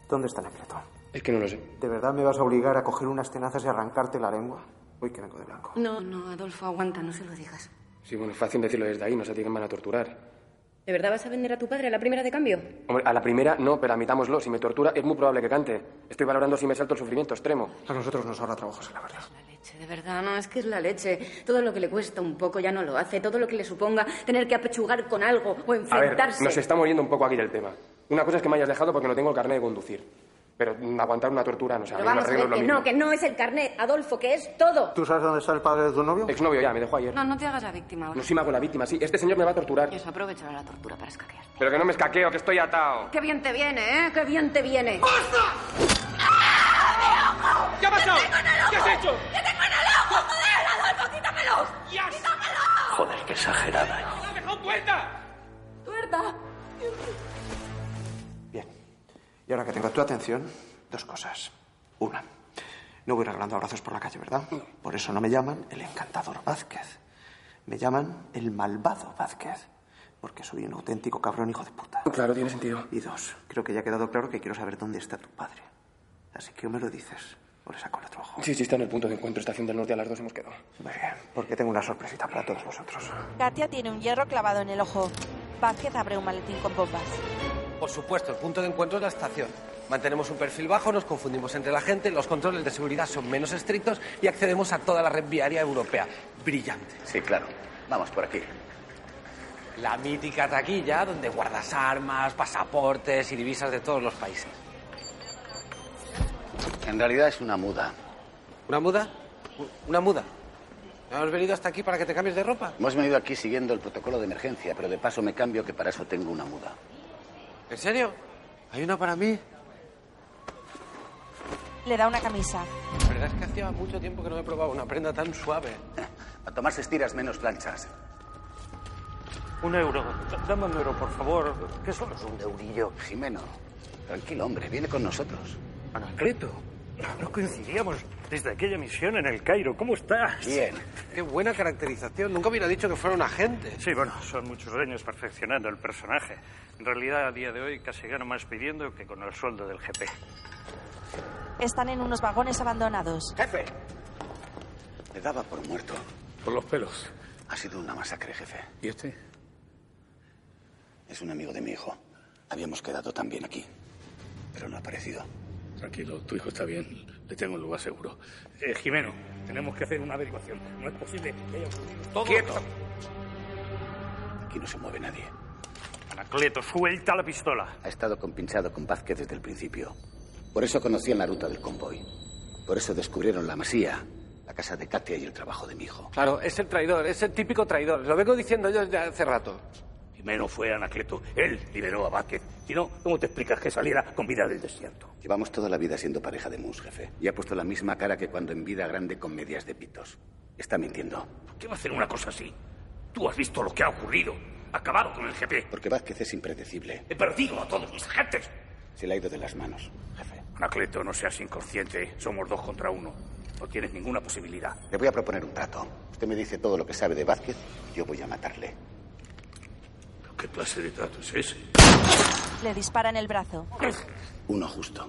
S5: ¿Dónde está Anacleto?
S8: Es que no lo sé.
S5: ¿De verdad me vas a obligar a coger unas tenazas y arrancarte la lengua? Uy, que vengo de blanco.
S9: No, no, Adolfo, aguanta, no se lo digas.
S8: Sí, bueno, es fácil decirlo desde ahí, no sé a ti van a torturar.
S13: ¿De verdad vas a vender a tu padre a la primera de cambio?
S8: Hombre, a la primera no, pero admitámoslo, si me tortura es muy probable que cante. Estoy valorando si me salto el sufrimiento extremo.
S5: A nosotros nos ahorra trabajos, la verdad.
S9: Leche, de verdad, no, es que es la leche. Todo lo que le cuesta un poco ya no lo hace. Todo lo que le suponga tener que apechugar con algo o
S8: A ver,
S9: enfrentarse.
S8: nos está muriendo un poco aquí del tema. Una cosa es que me hayas dejado porque no tengo el carnet de conducir. Pero aguantar una tortura, no sé, a
S9: Pero
S8: me
S9: vamos a
S8: arreglo
S9: ver
S8: lo
S9: que
S8: mismo.
S9: no, que no es el carnet, Adolfo, que es todo.
S5: ¿Tú sabes dónde está el padre de tu novio?
S8: Exnovio ya, me dejó ayer.
S9: No, no te hagas la víctima ahora.
S8: No, sí me hago la víctima, sí. Este señor me va a torturar.
S9: Y eso aprovechará la tortura para escaquear.
S8: Pero que no me escaqueo, que estoy atado.
S9: Qué bien te viene, ¿eh? Qué bien te viene.
S8: ¿Qué ha pasado? ¿Qué has hecho?
S9: ¡Que tengo en el ojo, joder! ¡Adolfo, quítamelos! ¡Quítamelos!
S6: Joder, qué exagerada.
S8: ¡La ha dejado puerta!
S9: ¡Tuerta!
S5: Y ahora que tengo tu atención, dos cosas. Una, no voy regalando abrazos por la calle, ¿verdad? Por eso no me llaman el encantador Vázquez. Me llaman el malvado Vázquez. Porque soy un auténtico cabrón hijo de puta.
S8: Claro, tiene sentido.
S5: Y dos, creo que ya ha quedado claro que quiero saber dónde está tu padre. Así que o me lo dices o le saco el otro ojo.
S8: Sí, sí, está en el punto de encuentro, estación del norte, a las dos hemos quedado.
S5: Muy bien, porque tengo una sorpresita para todos vosotros.
S1: Katia tiene un hierro clavado en el ojo. Vázquez abre un maletín con bombas.
S14: Por supuesto, el punto de encuentro es la estación. Mantenemos un perfil bajo, nos confundimos entre la gente, los controles de seguridad son menos estrictos y accedemos a toda la red viaria europea. Brillante.
S2: Sí, claro. Vamos por aquí.
S14: La mítica taquilla donde guardas armas, pasaportes y divisas de todos los países.
S2: En realidad es una muda.
S14: ¿Una muda? ¿Una muda? ¿Hemos venido hasta aquí para que te cambies de ropa?
S2: Hemos venido aquí siguiendo el protocolo de emergencia, pero de paso me cambio que para eso tengo una muda.
S14: ¿En serio? ¿Hay una para mí?
S1: Le da una camisa.
S14: La verdad es que hacía mucho tiempo que no me probaba una prenda tan suave.
S2: A tomarse estiras menos planchas.
S3: Un euro. Dame un euro, por favor. Que solo es un eurillo.
S2: Jimeno, tranquilo, hombre, viene con nosotros.
S3: Anacleto. No coincidíamos Desde aquella misión en el Cairo, ¿cómo estás?
S2: Bien.
S7: Qué buena caracterización. Nunca hubiera dicho que fuera un agente.
S3: Sí, bueno, son muchos años perfeccionando el personaje. En realidad, a día de hoy casi gano más pidiendo que con el sueldo del GP.
S1: Están en unos vagones abandonados.
S2: ¡Jefe! Le daba por muerto.
S10: Por los pelos.
S2: Ha sido una masacre, jefe.
S10: ¿Y este?
S2: Es un amigo de mi hijo. Habíamos quedado también aquí. Pero no ha aparecido.
S10: Tranquilo, tu hijo está bien. Le tengo un lugar seguro.
S11: Eh, Jimeno, tenemos que hacer una averiguación. No es posible que haya ocurrido todo.
S2: ¡Quieto! Aquí no se mueve nadie.
S3: Anacleto, suelta la pistola.
S2: Ha estado compinchado con Vázquez desde el principio. Por eso conocían la ruta del convoy. Por eso descubrieron la masía, la casa de Katia y el trabajo de mi hijo.
S7: Claro, es el traidor, es el típico traidor. Lo vengo diciendo yo desde hace rato.
S11: Jimeno fue Anacleto. Él liberó a Vázquez. Si no, ¿cómo te explicas que saliera con vida del desierto?
S2: Llevamos toda la vida siendo pareja de Mus, jefe. Y ha puesto la misma cara que cuando en vida grande con medias de pitos. Está mintiendo.
S11: ¿Por qué va a hacer una cosa así? Tú has visto lo que ha ocurrido. Acabado con el GP.
S2: Porque Vázquez es impredecible.
S11: He perdido a todos mis agentes.
S2: Se le ha ido de las manos, jefe.
S11: Anacleto, no seas inconsciente. Somos dos contra uno. No tienes ninguna posibilidad.
S2: Le voy a proponer un trato. Usted me dice todo lo que sabe de Vázquez y yo voy a matarle.
S11: ¿Qué clase de trato es ese?
S1: Le dispara en el brazo.
S2: Uno justo.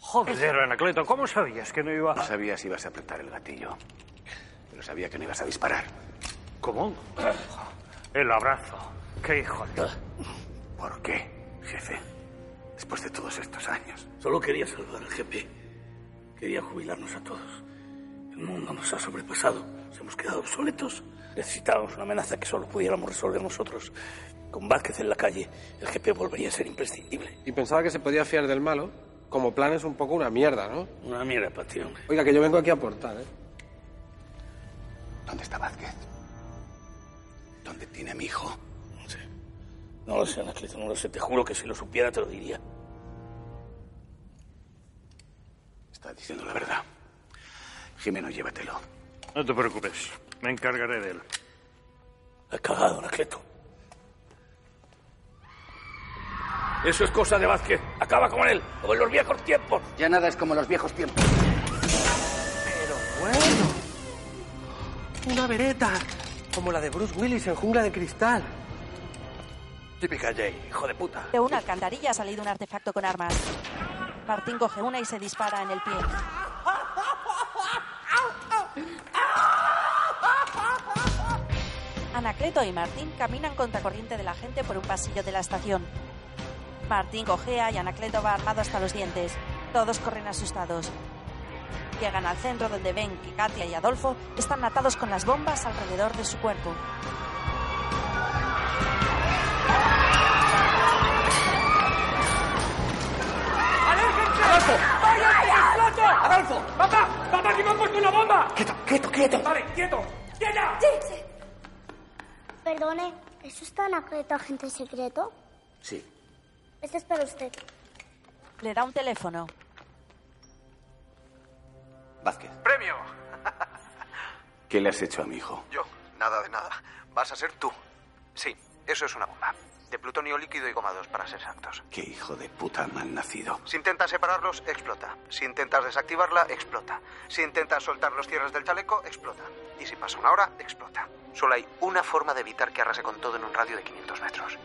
S3: Joder, Anacleto, ¿cómo sabías que no iba
S2: No sabía si ibas a apretar el gatillo. Pero sabía que no ibas a disparar.
S3: ¿Cómo? El abrazo. ¡Qué hijo de...
S2: ¿Por qué, jefe? Después de todos estos años.
S11: Solo quería salvar al GP. Quería jubilarnos a todos. El mundo nos ha sobrepasado. Nos hemos quedado obsoletos. Necesitábamos una amenaza que solo pudiéramos resolver nosotros. Con Vázquez en la calle, el GP volvería a ser imprescindible.
S7: Y pensaba que se podía fiar del malo. Como plan es un poco una mierda, ¿no?
S11: Una mierda ti, hombre.
S7: Oiga, que yo vengo aquí a aportar, ¿eh?
S2: ¿Dónde está Vázquez? ¿Dónde tiene a mi hijo?
S11: No sé. No lo sé, Anacleto, no lo sé. Te juro que si lo supiera te lo diría.
S2: Está diciendo la verdad. Jimeno, llévatelo.
S3: No te preocupes. Me encargaré de él.
S11: Ha cagado, Anacleto. Eso es cosa de Vázquez. Acaba con él, como en los viejos tiempos.
S2: Ya nada es como los viejos tiempos.
S7: Pero bueno. Una vereta. Como la de Bruce Willis en Jungla de Cristal.
S11: Típica Jay, hijo de puta.
S1: De una alcantarilla ha salido un artefacto con armas. Martín coge una y se dispara en el pie. Anacleto y Martín caminan contracorriente de la gente por un pasillo de la estación. Martín cojea y Anacleto va armado hasta los dientes. Todos corren asustados. Llegan al centro donde ven que Katia y Adolfo están atados con las bombas alrededor de su cuerpo.
S11: ¡Adolfo! ¡Vaya! ¡Adolfo! ¡Papá! ¡Papá, que me han puesto una bomba!
S2: ¡Quieto, quieto, quieto!
S11: Vale, quieto. ¡Quieta!
S16: Sí, sí. Perdone, ¿eso está Anacleto, agente secreto?
S2: Sí.
S16: Este es para usted.
S1: Le da un teléfono.
S2: Vázquez,
S5: ¡Premio!
S2: ¿qué le has hecho a mi hijo?
S5: Yo, nada de nada. Vas a ser tú. Sí, eso es una bomba. De plutonio líquido y goma 2, para ser exactos.
S2: Qué hijo de puta mal nacido.
S5: Si intentas separarlos, explota. Si intentas desactivarla, explota. Si intentas soltar los cierres del chaleco, explota. Y si pasa una hora, explota. Solo hay una forma de evitar que arrase con todo en un radio de 500 metros.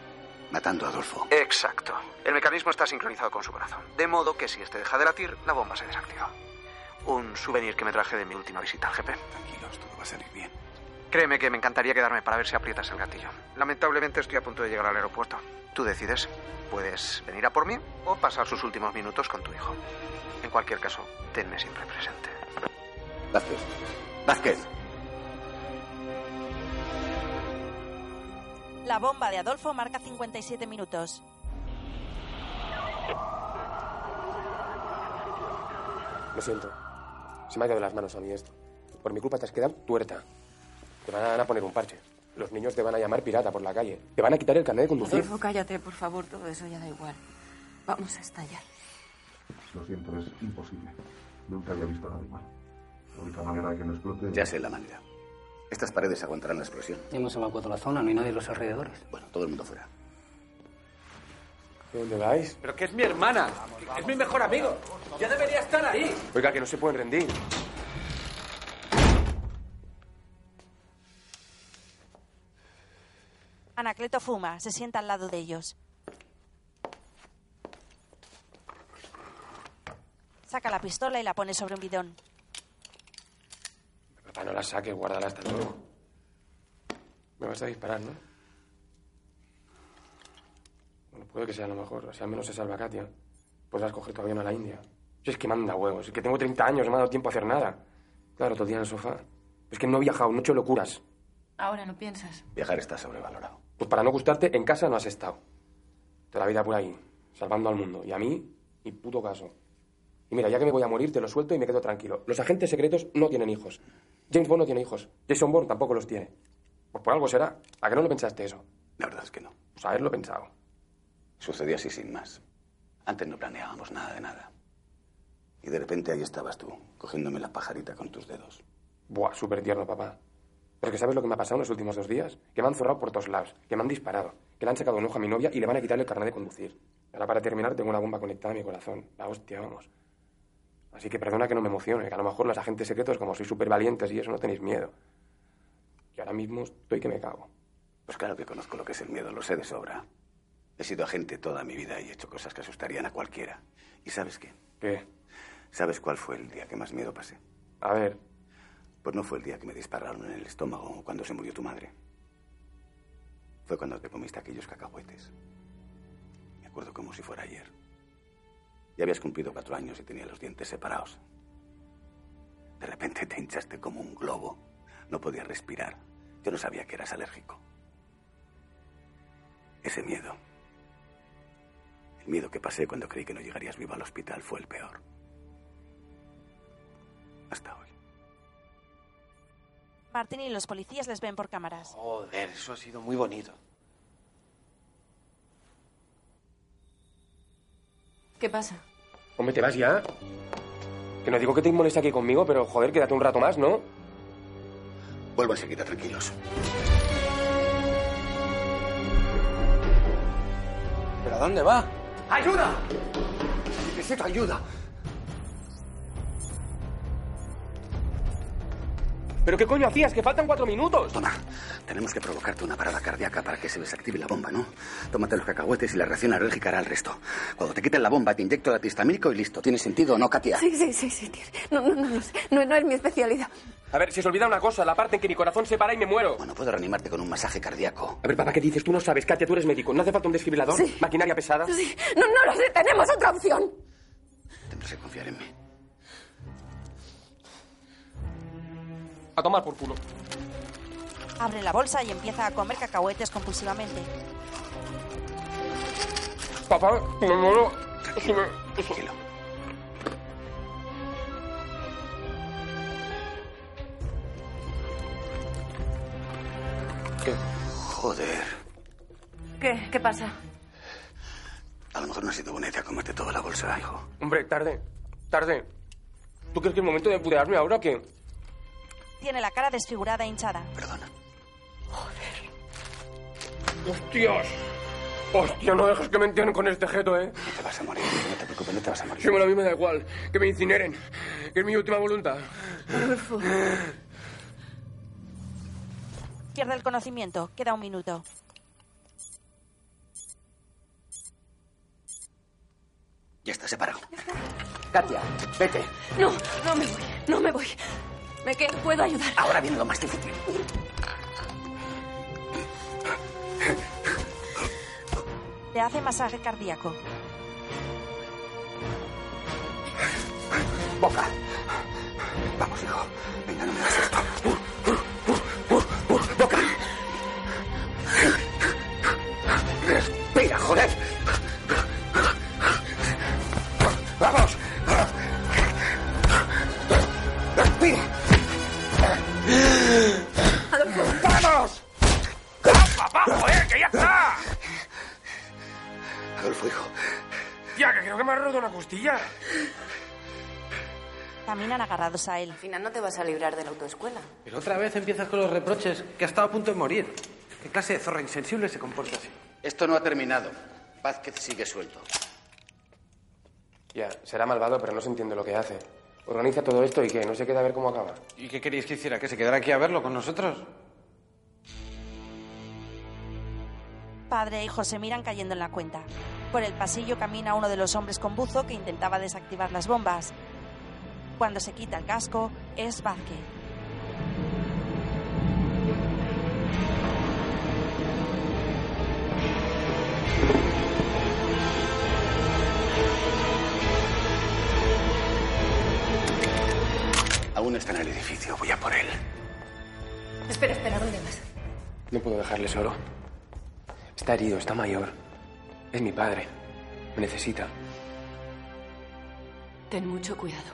S2: Matando a Adolfo.
S5: Exacto. El mecanismo está sincronizado con su corazón. De modo que si este deja de latir, la bomba se desactiva. Un souvenir que me traje de mi última visita al GP.
S2: Tranquilos, todo va a salir bien.
S5: Créeme que me encantaría quedarme para ver si aprietas el gatillo. Lamentablemente estoy a punto de llegar al aeropuerto. Tú decides. Puedes venir a por mí o pasar sus últimos minutos con tu hijo. En cualquier caso, tenme siempre presente.
S2: Vázquez. Vázquez.
S1: La bomba de Adolfo marca 57 minutos.
S8: Lo siento. Se me ha quedado las manos a mí esto. Por mi culpa te has quedado tuerta. Te van a poner un parche. Los niños te van a llamar pirata por la calle. Te van a quitar el carnet de conducir.
S9: Adolfo, cállate, por favor. Todo eso ya da igual. Vamos a estallar.
S20: Lo siento, es imposible. Nunca había visto nada igual. La única manera de que no explote...
S2: Ya sé la manera. Estas paredes aguantarán la explosión.
S18: Hemos evacuado la zona, no hay nadie en los alrededores.
S2: Bueno, todo el mundo fuera.
S8: ¿Dónde vais?
S14: Pero que es mi hermana, es mi mejor amigo. Ya debería estar ahí.
S8: Oiga, que no se pueden rendir.
S1: Anacleto fuma, se sienta al lado de ellos. Saca la pistola y la pone sobre un bidón.
S8: No la saques, guárdala hasta luego. Me vas a disparar, ¿no? Bueno, puede que sea lo mejor, así al menos se salva Katia. Podrás coger tu avión a la India. Si es que manda huevos, es que tengo 30 años, no me ha dado tiempo a hacer nada. Claro, todo el día en el sofá. Es que no he viajado, no he hecho locuras.
S9: Ahora no piensas.
S2: Viajar está sobrevalorado.
S8: Pues para no gustarte, en casa no has estado. Toda la vida por ahí, salvando al mundo. Y a mí, ni puto caso. Y mira, ya que me voy a morir, te lo suelto y me quedo tranquilo. Los agentes secretos no tienen hijos. James Bond no tiene hijos. Jason Bourne tampoco los tiene. Pues por algo será. ¿A que no lo pensaste eso?
S2: La verdad es que no.
S8: Pues haberlo pensado.
S2: Sucedió así sin más. Antes no planeábamos nada de nada. Y de repente ahí estabas tú, cogiéndome la pajarita con tus dedos.
S8: Buah, súper tierno, papá. Pero que sabes lo que me ha pasado en los últimos dos días? Que me han zorrado por todos lados, que me han disparado, que le han sacado un ojo a mi novia y le van a quitarle el carnet de conducir. Ahora para terminar tengo una bomba conectada a mi corazón. La hostia, vamos. Así que perdona que no me emocione, que a lo mejor los agentes secretos, como sois súper valientes y eso, no tenéis miedo. Que ahora mismo estoy que me cago.
S2: Pues claro que conozco lo que es el miedo, lo sé de sobra. He sido agente toda mi vida y he hecho cosas que asustarían a cualquiera. ¿Y sabes qué?
S8: ¿Qué?
S2: ¿Sabes cuál fue el día que más miedo pasé?
S8: A ver.
S2: Pues no fue el día que me dispararon en el estómago o cuando se murió tu madre. Fue cuando te comiste aquellos cacahuetes. Me acuerdo como si fuera ayer. Ya habías cumplido cuatro años y tenía los dientes separados. De repente te hinchaste como un globo. No podías respirar. Yo no sabía que eras alérgico. Ese miedo, el miedo que pasé cuando creí que no llegarías vivo al hospital fue el peor. Hasta hoy.
S1: Martín y los policías les ven por cámaras.
S14: Joder, eso ha sido muy bonito.
S9: ¿Qué pasa?
S8: Hombre, ¿te vas ya? Que no digo que te moleste aquí conmigo, pero joder, quédate un rato más, ¿no?
S2: Vuelvo enseguida, tranquilos.
S14: ¿Pero a dónde va?
S12: ¡Ayuda! Necesito ayuda.
S8: ¿Pero qué coño hacías? Que faltan cuatro minutos.
S2: Toma, tenemos que provocarte una parada cardíaca para que se desactive la bomba, ¿no? Tómate los cacahuetes y la reacción alérgica hará el resto. Cuando te quiten la bomba, te inyecto el antihistamínico y listo. ¿Tiene sentido o no, Katia?
S9: Sí, sí, sí, sí. tío. No, no, no, no, no es mi especialidad.
S8: A ver, si os olvida una cosa, la parte en que mi corazón se para y me muero.
S2: Bueno, puedo reanimarte con un masaje cardíaco.
S8: A ver, papá, ¿qué dices? Tú no sabes, Katia, tú eres médico. ¿No hace falta un desfibrilador?
S9: Sí.
S8: ¿Maquinaria pesada?
S9: Sí. No, no lo sé. Tenemos otra opción.
S2: Tendrás que confiar en mí.
S8: A tomar por culo.
S1: Abre la bolsa y empieza a comer cacahuetes compulsivamente.
S8: Papá, me muero.
S2: Tranquilo.
S8: ¿Qué?
S2: Joder.
S9: ¿Qué? ¿Qué pasa?
S2: A lo mejor no ha sido buena idea comerte toda la bolsa, hijo.
S8: Hombre, tarde. Tarde. ¿Tú crees que es momento de pudearme ahora o qué?
S1: Tiene la cara desfigurada e hinchada.
S2: Perdona.
S8: ¡Hostias! ¡Hostia, no dejes que me entierren con este jeto, eh!
S2: No te vas a morir, no te preocupes, no te vas a morir.
S8: Sí, bueno, a mí me da igual. Que me incineren. Que es mi última voluntad.
S9: Adolfo.
S1: Pierde el conocimiento. Queda un minuto.
S2: Ya está separado. Katia, vete.
S9: No, no me voy. No me voy. Me quedo. Puedo ayudar.
S2: Ahora viene lo más difícil.
S1: Le hace masaje cardíaco.
S2: Boca. Vamos, hijo. Venga, no me hagas esto. Boca. Respira, joder.
S8: ¡Papá, joder, que ya está!
S2: Adolfo, hijo.
S8: Ya, que creo que me ha roto una costilla.
S1: Caminan agarrados a él.
S9: Al final no te vas a librar de la autoescuela.
S14: Pero otra vez empiezas con los reproches, que ha estado a punto de morir. ¿Qué clase de zorra insensible se comporta así?
S2: Esto no ha terminado. Vázquez sigue suelto.
S8: Ya, será malvado, pero no se entiende lo que hace. Organiza todo esto y que no se queda a ver cómo acaba.
S14: ¿Y qué queréis que hiciera? ¿Que se quedara aquí a verlo con nosotros?
S1: Padre e hijo se miran cayendo en la cuenta. Por el pasillo camina uno de los hombres con buzo que intentaba desactivar las bombas. Cuando se quita el casco, es Vázquez.
S2: Aún está en el edificio. Voy a por él.
S9: Espera, espera, ¿dónde vas?
S8: No puedo dejarle solo. Está herido, está mayor. Es mi padre. Me necesita.
S9: Ten mucho cuidado.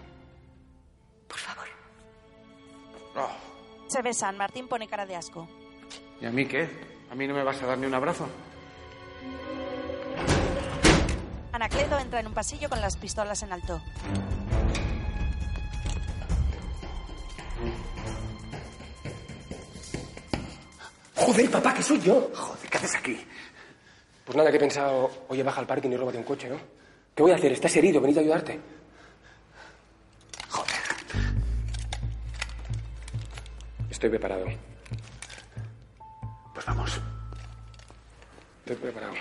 S9: Por favor.
S1: Se besan. Martín pone cara de asco.
S14: ¿Y a mí qué? ¿A mí no me vas a dar ni un abrazo?
S1: Anacleto entra en un pasillo con las pistolas en alto.
S8: Joder, papá, que soy yo.
S2: Joder, ¿qué haces aquí?
S8: Pues nada, que he pensado, oye, baja al parking y róbate un coche, ¿no? ¿Qué voy a hacer? Estás herido, venid a ayudarte.
S2: Joder.
S8: Estoy preparado.
S2: Pues vamos.
S8: Estoy preparado.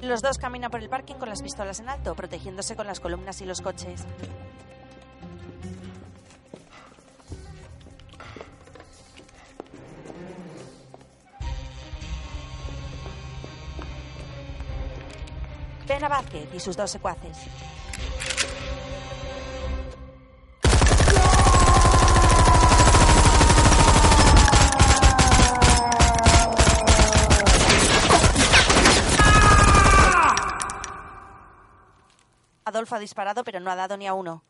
S1: Los dos caminan por el parking con las pistolas en alto, protegiéndose con las columnas y los coches. Vázquez y sus dos secuaces. Adolfo ha disparado, pero no ha dado ni a uno.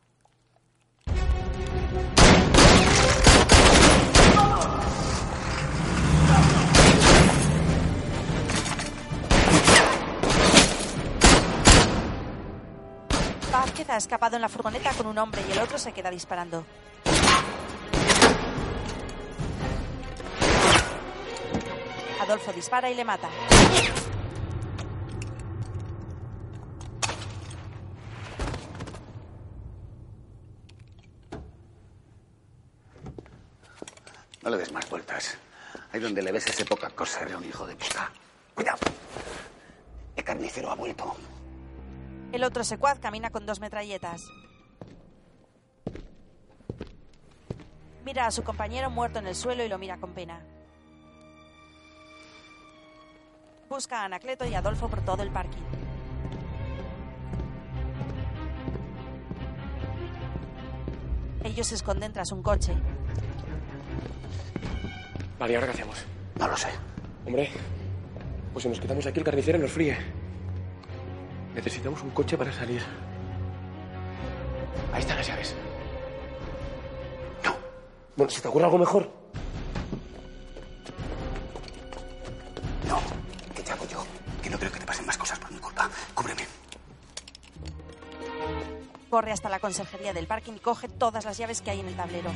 S1: Ha escapado en la furgoneta con un hombre y el otro se queda disparando. Adolfo dispara y le mata.
S2: No le des más vueltas. Ahí donde le ves ese poca cosa, era un hijo de puta. Cuidado. El carnicero ha vuelto.
S1: El otro secuaz camina con dos metralletas. Mira a su compañero muerto en el suelo y lo mira con pena. Busca a Anacleto y Adolfo por todo el parking. Ellos se esconden tras un coche.
S8: Vale, ¿y ahora qué hacemos?
S2: No lo sé.
S8: Hombre, pues si nos quedamos aquí el carnicero nos fríe. Necesitamos un coche para salir. Ahí están las llaves.
S2: No.
S8: Bueno, ¿se te ocurre algo mejor?
S2: No. ¿Qué te hago yo? Que no creo que te pasen más cosas por mi culpa. Cúbreme.
S1: Corre hasta la conserjería del parking y coge todas las llaves que hay en el tablero.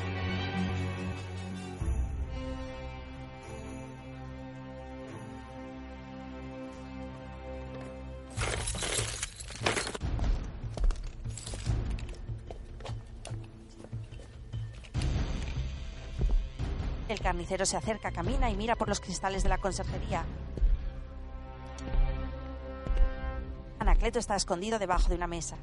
S1: Carnicero se acerca, camina y mira por los cristales de la conserjería. Anacleto está escondido debajo de una mesa.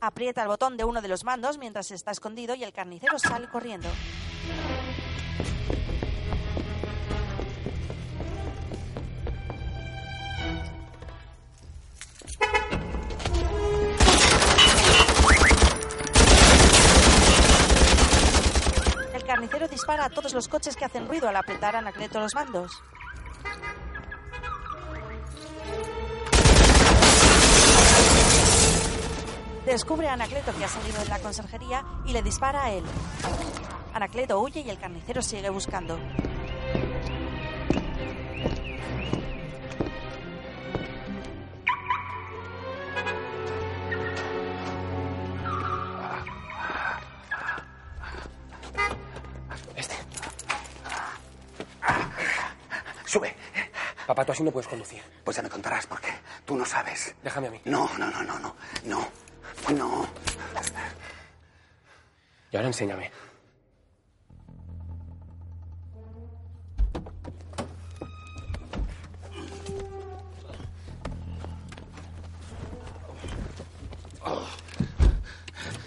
S1: Aprieta el botón de uno de los mandos mientras está escondido y el carnicero sale corriendo. Dispara a todos los coches que hacen ruido al apretar Anacleto los mandos. Descubre a Anacleto que ha salido de la conserjería y le dispara a él. Anacleto huye y el carnicero sigue buscando.
S8: Papá, tú así no puedes conducir.
S2: Pues ya me contarás por qué. Tú no sabes.
S8: Déjame a mí.
S2: No, no, no, no, no. No. No.
S8: Y ahora enséñame.
S2: Oh.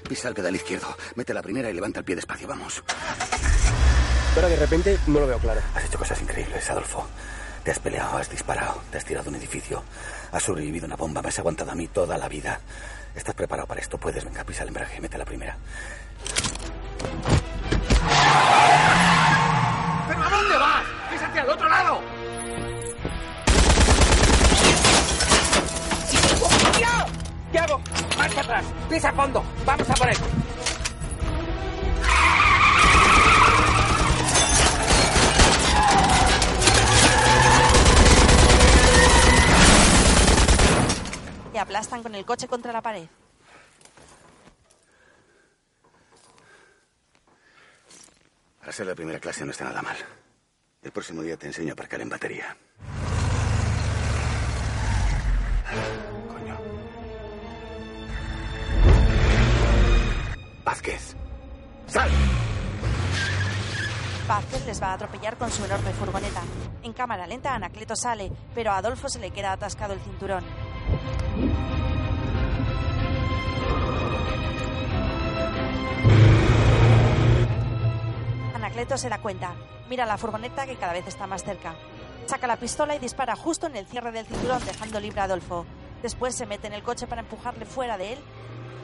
S2: Pisa el pedal izquierdo. Mete la primera y levanta el pie despacio. Vamos.
S8: Ahora de repente no lo veo claro.
S2: Has hecho cosas increíbles, Adolfo. Te has peleado, has disparado, te has tirado un edificio, has sobrevivido a una bomba, me has aguantado a mí toda la vida. Estás preparado para esto, puedes. Venga, pisa el embrague, mete la primera.
S12: ¿Pero a dónde vas? ¡Písate al otro lado!
S8: ¿Qué hago?
S12: ¡Marcha atrás! ¡Pisa a fondo! ¡Vamos a por él!
S1: Aplastan con el coche contra la pared.
S2: Para ser la primera clase no está nada mal. El próximo día te enseño a aparcar en batería. Coño. Vázquez. ¡Sal!
S1: Vázquez les va a atropellar con su enorme furgoneta. En cámara lenta, Anacleto sale, pero a Adolfo se le queda atascado el cinturón. Anacleto se da cuenta. Mira la furgoneta que cada vez está más cerca. Saca la pistola y dispara justo en el cierre del cinturón, dejando libre a Adolfo. Después se mete en el coche para empujarle fuera de él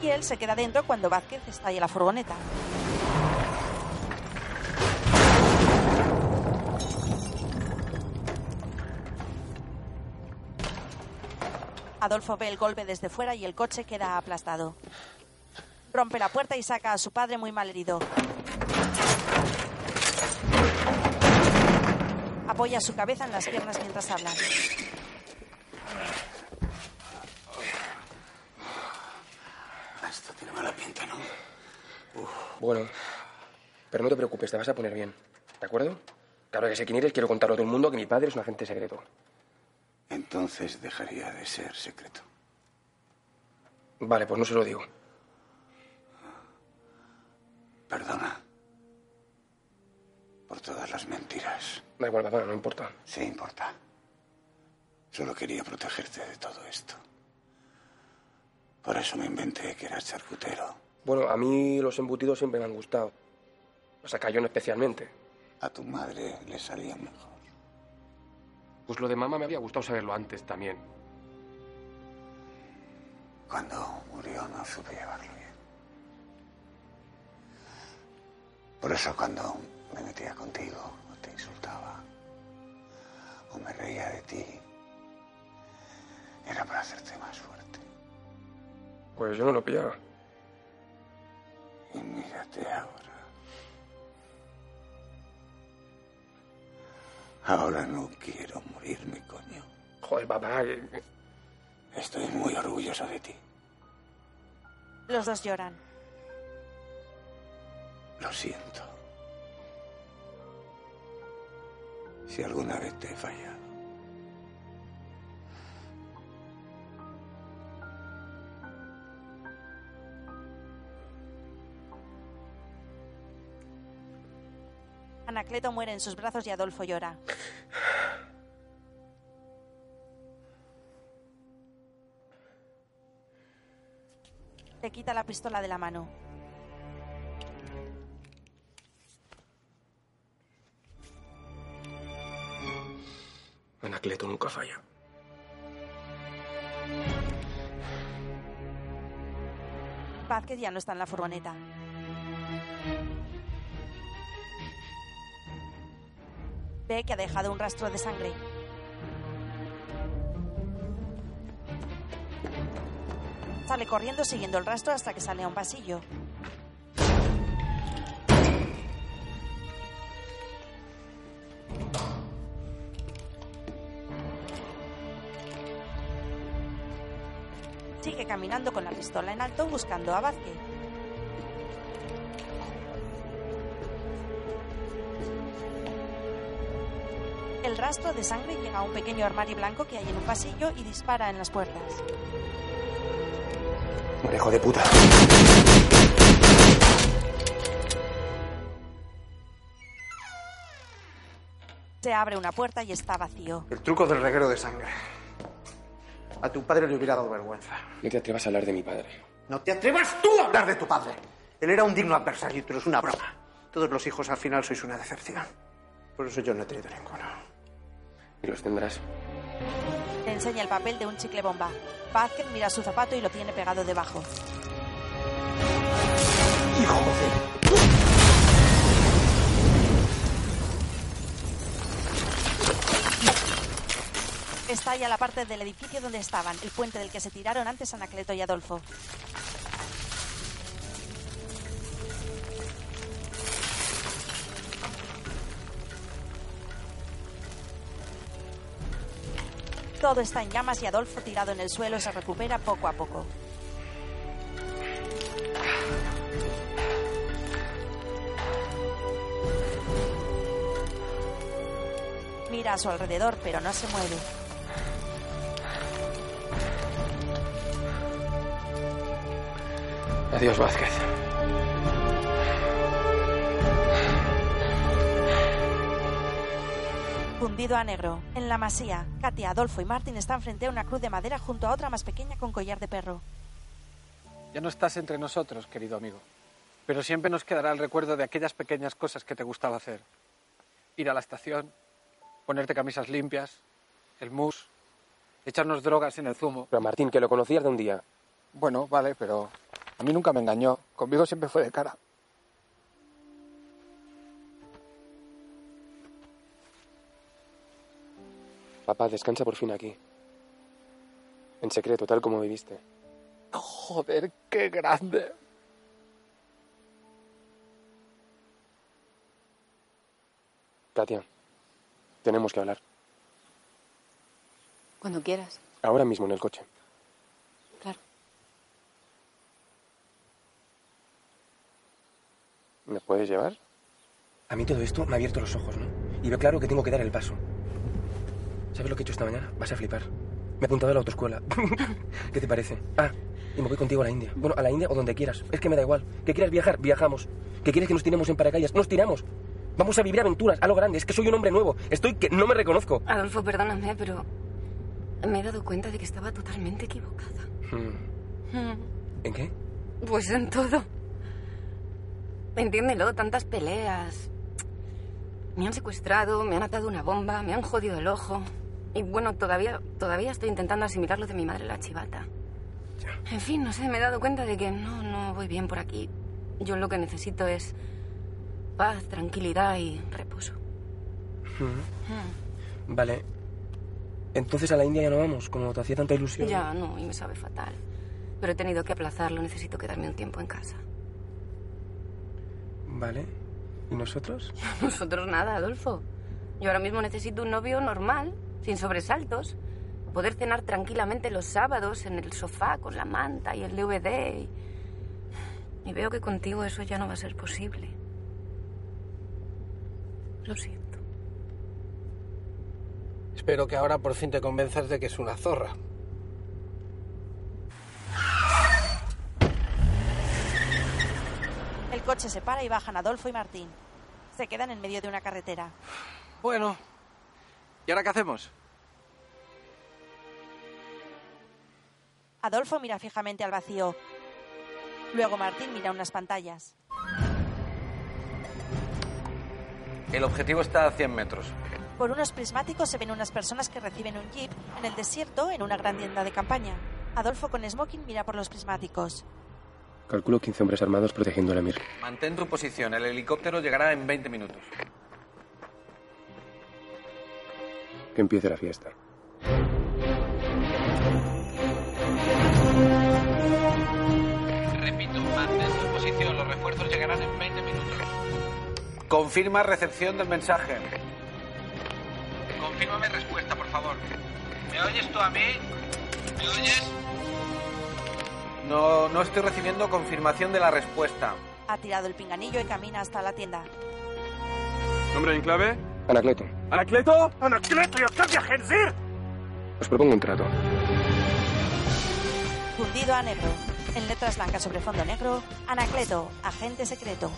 S1: y él se queda dentro cuando Vázquez estalla la furgoneta. Adolfo ve el golpe desde fuera y el coche queda aplastado. Rompe la puerta y saca a su padre muy mal herido. Apoya su cabeza en las piernas mientras hablan.
S2: Esto tiene mala pinta, ¿no?
S8: Bueno, pero no te preocupes, te vas a poner bien. ¿De acuerdo? Claro que sé quién eres, quiero contarlo a todo el mundo que mi padre es un agente secreto.
S2: Entonces dejaría de ser secreto.
S8: Vale, pues no se lo digo.
S2: Perdona. Por todas las mentiras.
S8: Da igual, papá, no importa.
S2: Sí importa. Solo quería protegerte de todo esto. Por eso me inventé que eras charcutero.
S8: Bueno, a mí los embutidos siempre me han gustado. O sea, Cayón especialmente.
S2: A tu madre le salían mejor.
S8: Pues lo de mamá me había gustado saberlo antes también.
S2: Cuando murió no supe llevarlo bien. Por eso cuando me metía contigo o te insultaba o me reía de ti, era para hacerte más fuerte.
S8: Pues yo no lo pillaba.
S2: Y mírate ahora. Ahora no quiero morirme, coño.
S8: Joder, papá.
S2: Estoy muy orgulloso de ti.
S1: Los dos lloran.
S2: Lo siento. Si alguna vez te he fallado.
S1: Anacleto muere en sus brazos y Adolfo llora. Le quita la pistola de la mano.
S8: Anacleto nunca falla.
S1: Vázquez ya no está en la furgoneta. Ve que ha dejado un rastro de sangre. Sale corriendo siguiendo el rastro hasta que sale a un pasillo. Sigue caminando con la pistola en alto buscando a Vázquez. Rastro de sangre llega a un pequeño armario blanco que hay en un pasillo y dispara en las puertas.
S8: Vale, hijo de puta.
S1: Se abre una puerta y está vacío.
S5: El truco del reguero de sangre. A tu padre le hubiera dado vergüenza.
S8: No te atrevas a hablar de mi padre.
S5: No te atrevas tú a hablar de tu padre. Él era un digno adversario y tú eres una broma. Todos los hijos al final sois una decepción. Por eso yo no he tenido ninguno.
S8: Y los tendrás.
S1: Le enseña el papel de un chicle bomba. Vázquez mira su zapato y lo tiene pegado debajo.
S5: ¡Hijo de...
S1: Estalla la parte del edificio donde estaban, el puente del que se tiraron antes Anacleto y Adolfo. Todo está en llamas y Adolfo, tirado en el suelo, se recupera poco a poco. Mira a su alrededor, pero no se mueve.
S8: Adiós, Vázquez.
S1: Fundido a negro. En la masía, Katia, Adolfo y Martín están frente a una cruz de madera junto a otra más pequeña con collar de perro.
S7: Ya no estás entre nosotros, querido amigo. Pero siempre nos quedará el recuerdo de aquellas pequeñas cosas que te gustaba hacer. Ir a la estación, ponerte camisas limpias, el mus, echarnos drogas en el zumo.
S8: Pero Martín, que lo conocías de un día.
S7: Bueno, vale, pero a mí nunca me engañó. Conmigo siempre fue de cara.
S8: Papá, descansa por fin aquí. En secreto, tal como viviste.
S7: Joder, qué grande.
S8: Katia, tenemos que hablar.
S9: Cuando quieras.
S8: Ahora mismo en el coche.
S9: Claro.
S8: ¿Me puedes llevar? A mí todo esto me ha abierto los ojos, ¿no? Y veo claro que tengo que dar el paso. ¿Sabes lo que he hecho esta mañana? Vas a flipar. Me he apuntado a la autoescuela. ¿Qué te parece? Ah, y me voy contigo a la India. Bueno, a la India o donde quieras. Es que me da igual. ¿Que quieras viajar? Viajamos. ¿Que quieres que nos tiremos en paracaídas? Nos tiramos. Vamos a vivir aventuras, a lo grande. Es que soy un hombre nuevo. Estoy que no me reconozco.
S9: Adolfo, perdóname, pero me he dado cuenta de que estaba totalmente equivocada.
S8: Hmm.
S9: Mm.
S8: ¿En qué?
S9: Pues en todo. Entiéndelo, tantas peleas. Me han secuestrado, me han atado una bomba, me han jodido el ojo. Y bueno, todavía, todavía estoy intentando asimilar lo de mi madre la chivata. En fin, no sé, me he dado cuenta de que no, no voy bien por aquí. Yo lo que necesito es paz, tranquilidad y reposo.
S8: Hmm. Vale. Entonces a la India ya no vamos, como te hacía tanta ilusión.
S9: Ya, no, y me sabe fatal. Pero he tenido que aplazarlo, necesito quedarme un tiempo en casa.
S8: Vale. ¿Y nosotros?
S9: Nosotros nada, Adolfo. Yo ahora mismo necesito un novio normal, sin sobresaltos. Poder cenar tranquilamente los sábados en el sofá con la manta y el DVD. Y, y veo que contigo eso ya no va a ser posible. Lo siento.
S7: Espero que ahora por fin te convenzas de que es una zorra.
S1: El coche se para y bajan Adolfo y Martín. Se quedan en medio de una carretera.
S7: Bueno, ¿y ahora qué hacemos?
S1: Adolfo mira fijamente al vacío. Luego Martín mira unas pantallas.
S7: El objetivo está a 100 metros.
S1: Por unos prismáticos se ven unas personas que reciben un jeep en el desierto en una gran tienda de campaña. Adolfo con smoking mira por los prismáticos.
S8: Calculo 15 hombres armados protegiendo a la Mir.
S7: Mantén tu posición. El helicóptero llegará en 20 minutos.
S8: Que empiece la fiesta.
S7: Repito, mantén tu posición. Los refuerzos llegarán en 20 minutos. Confirma recepción del mensaje. Confírmame respuesta, por favor. ¿Me oyes tú a mí? ¿Me oyes? No, no estoy recibiendo confirmación de la respuesta.
S1: Ha tirado el pinganillo y camina hasta la tienda.
S21: ¿Nombre en clave?
S8: Anacleto,
S22: ¿Anacleto? ¡Anacleto y Octavia Genzir!
S8: os propongo un trato.
S1: Fundido a negro. En letras blancas sobre fondo negro, Anacleto, agente secreto.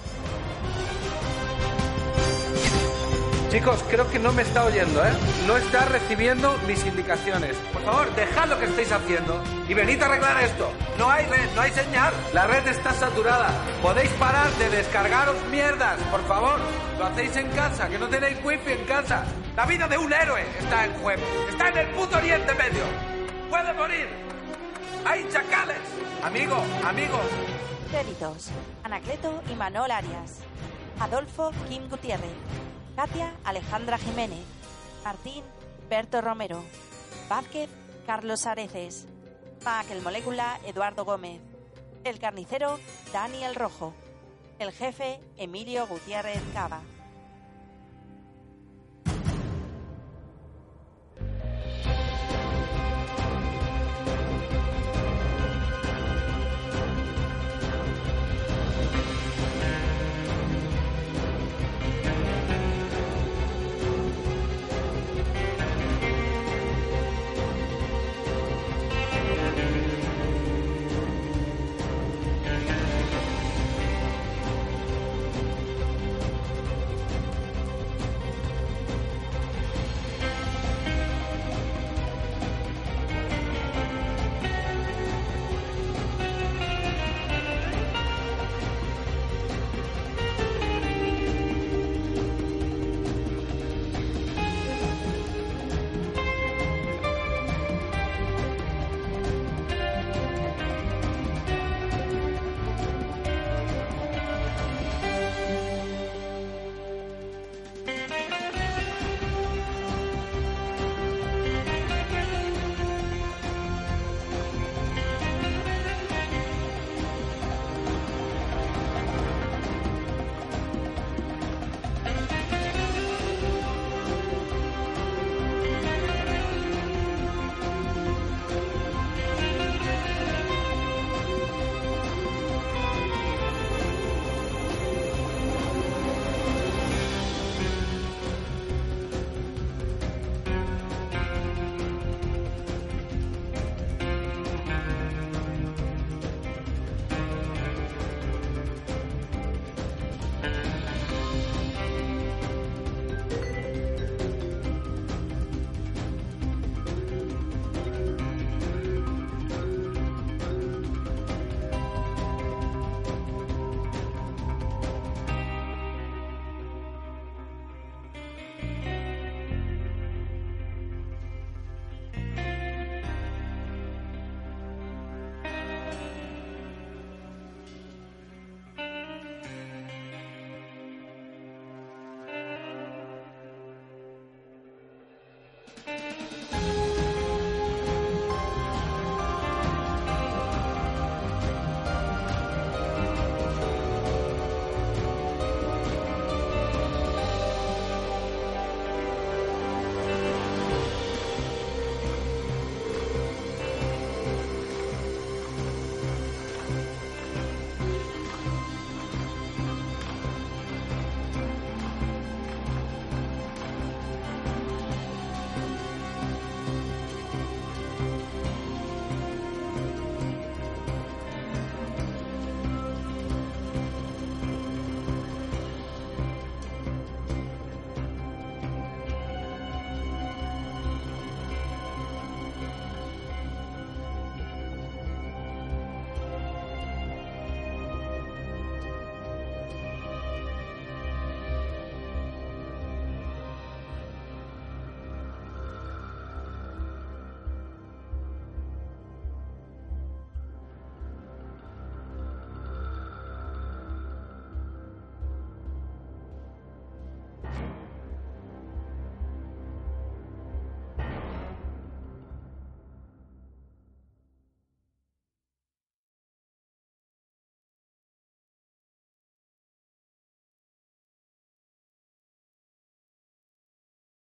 S14: Chicos, creo que no me está oyendo, ¿eh? No está recibiendo mis indicaciones. Por favor, dejad lo que estáis haciendo y venid a arreglar esto. No hay red, no hay señal. La red está saturada. Podéis parar de descargaros mierdas, por favor. Lo hacéis en casa, que no tenéis wifi en casa. La vida de un héroe está en juego. Está en el puto Oriente Medio. Puede morir. Hay chacales. Amigo, amigo.
S1: Créditos. Anacleto y Manol Arias. Adolfo Kim Gutiérrez. Katia Alejandra Jiménez. Martín Berto Romero. Vázquez Carlos Areces. Mac el Molécula Eduardo Gómez. El carnicero Daniel Rojo. El jefe Emilio Gutiérrez Cava.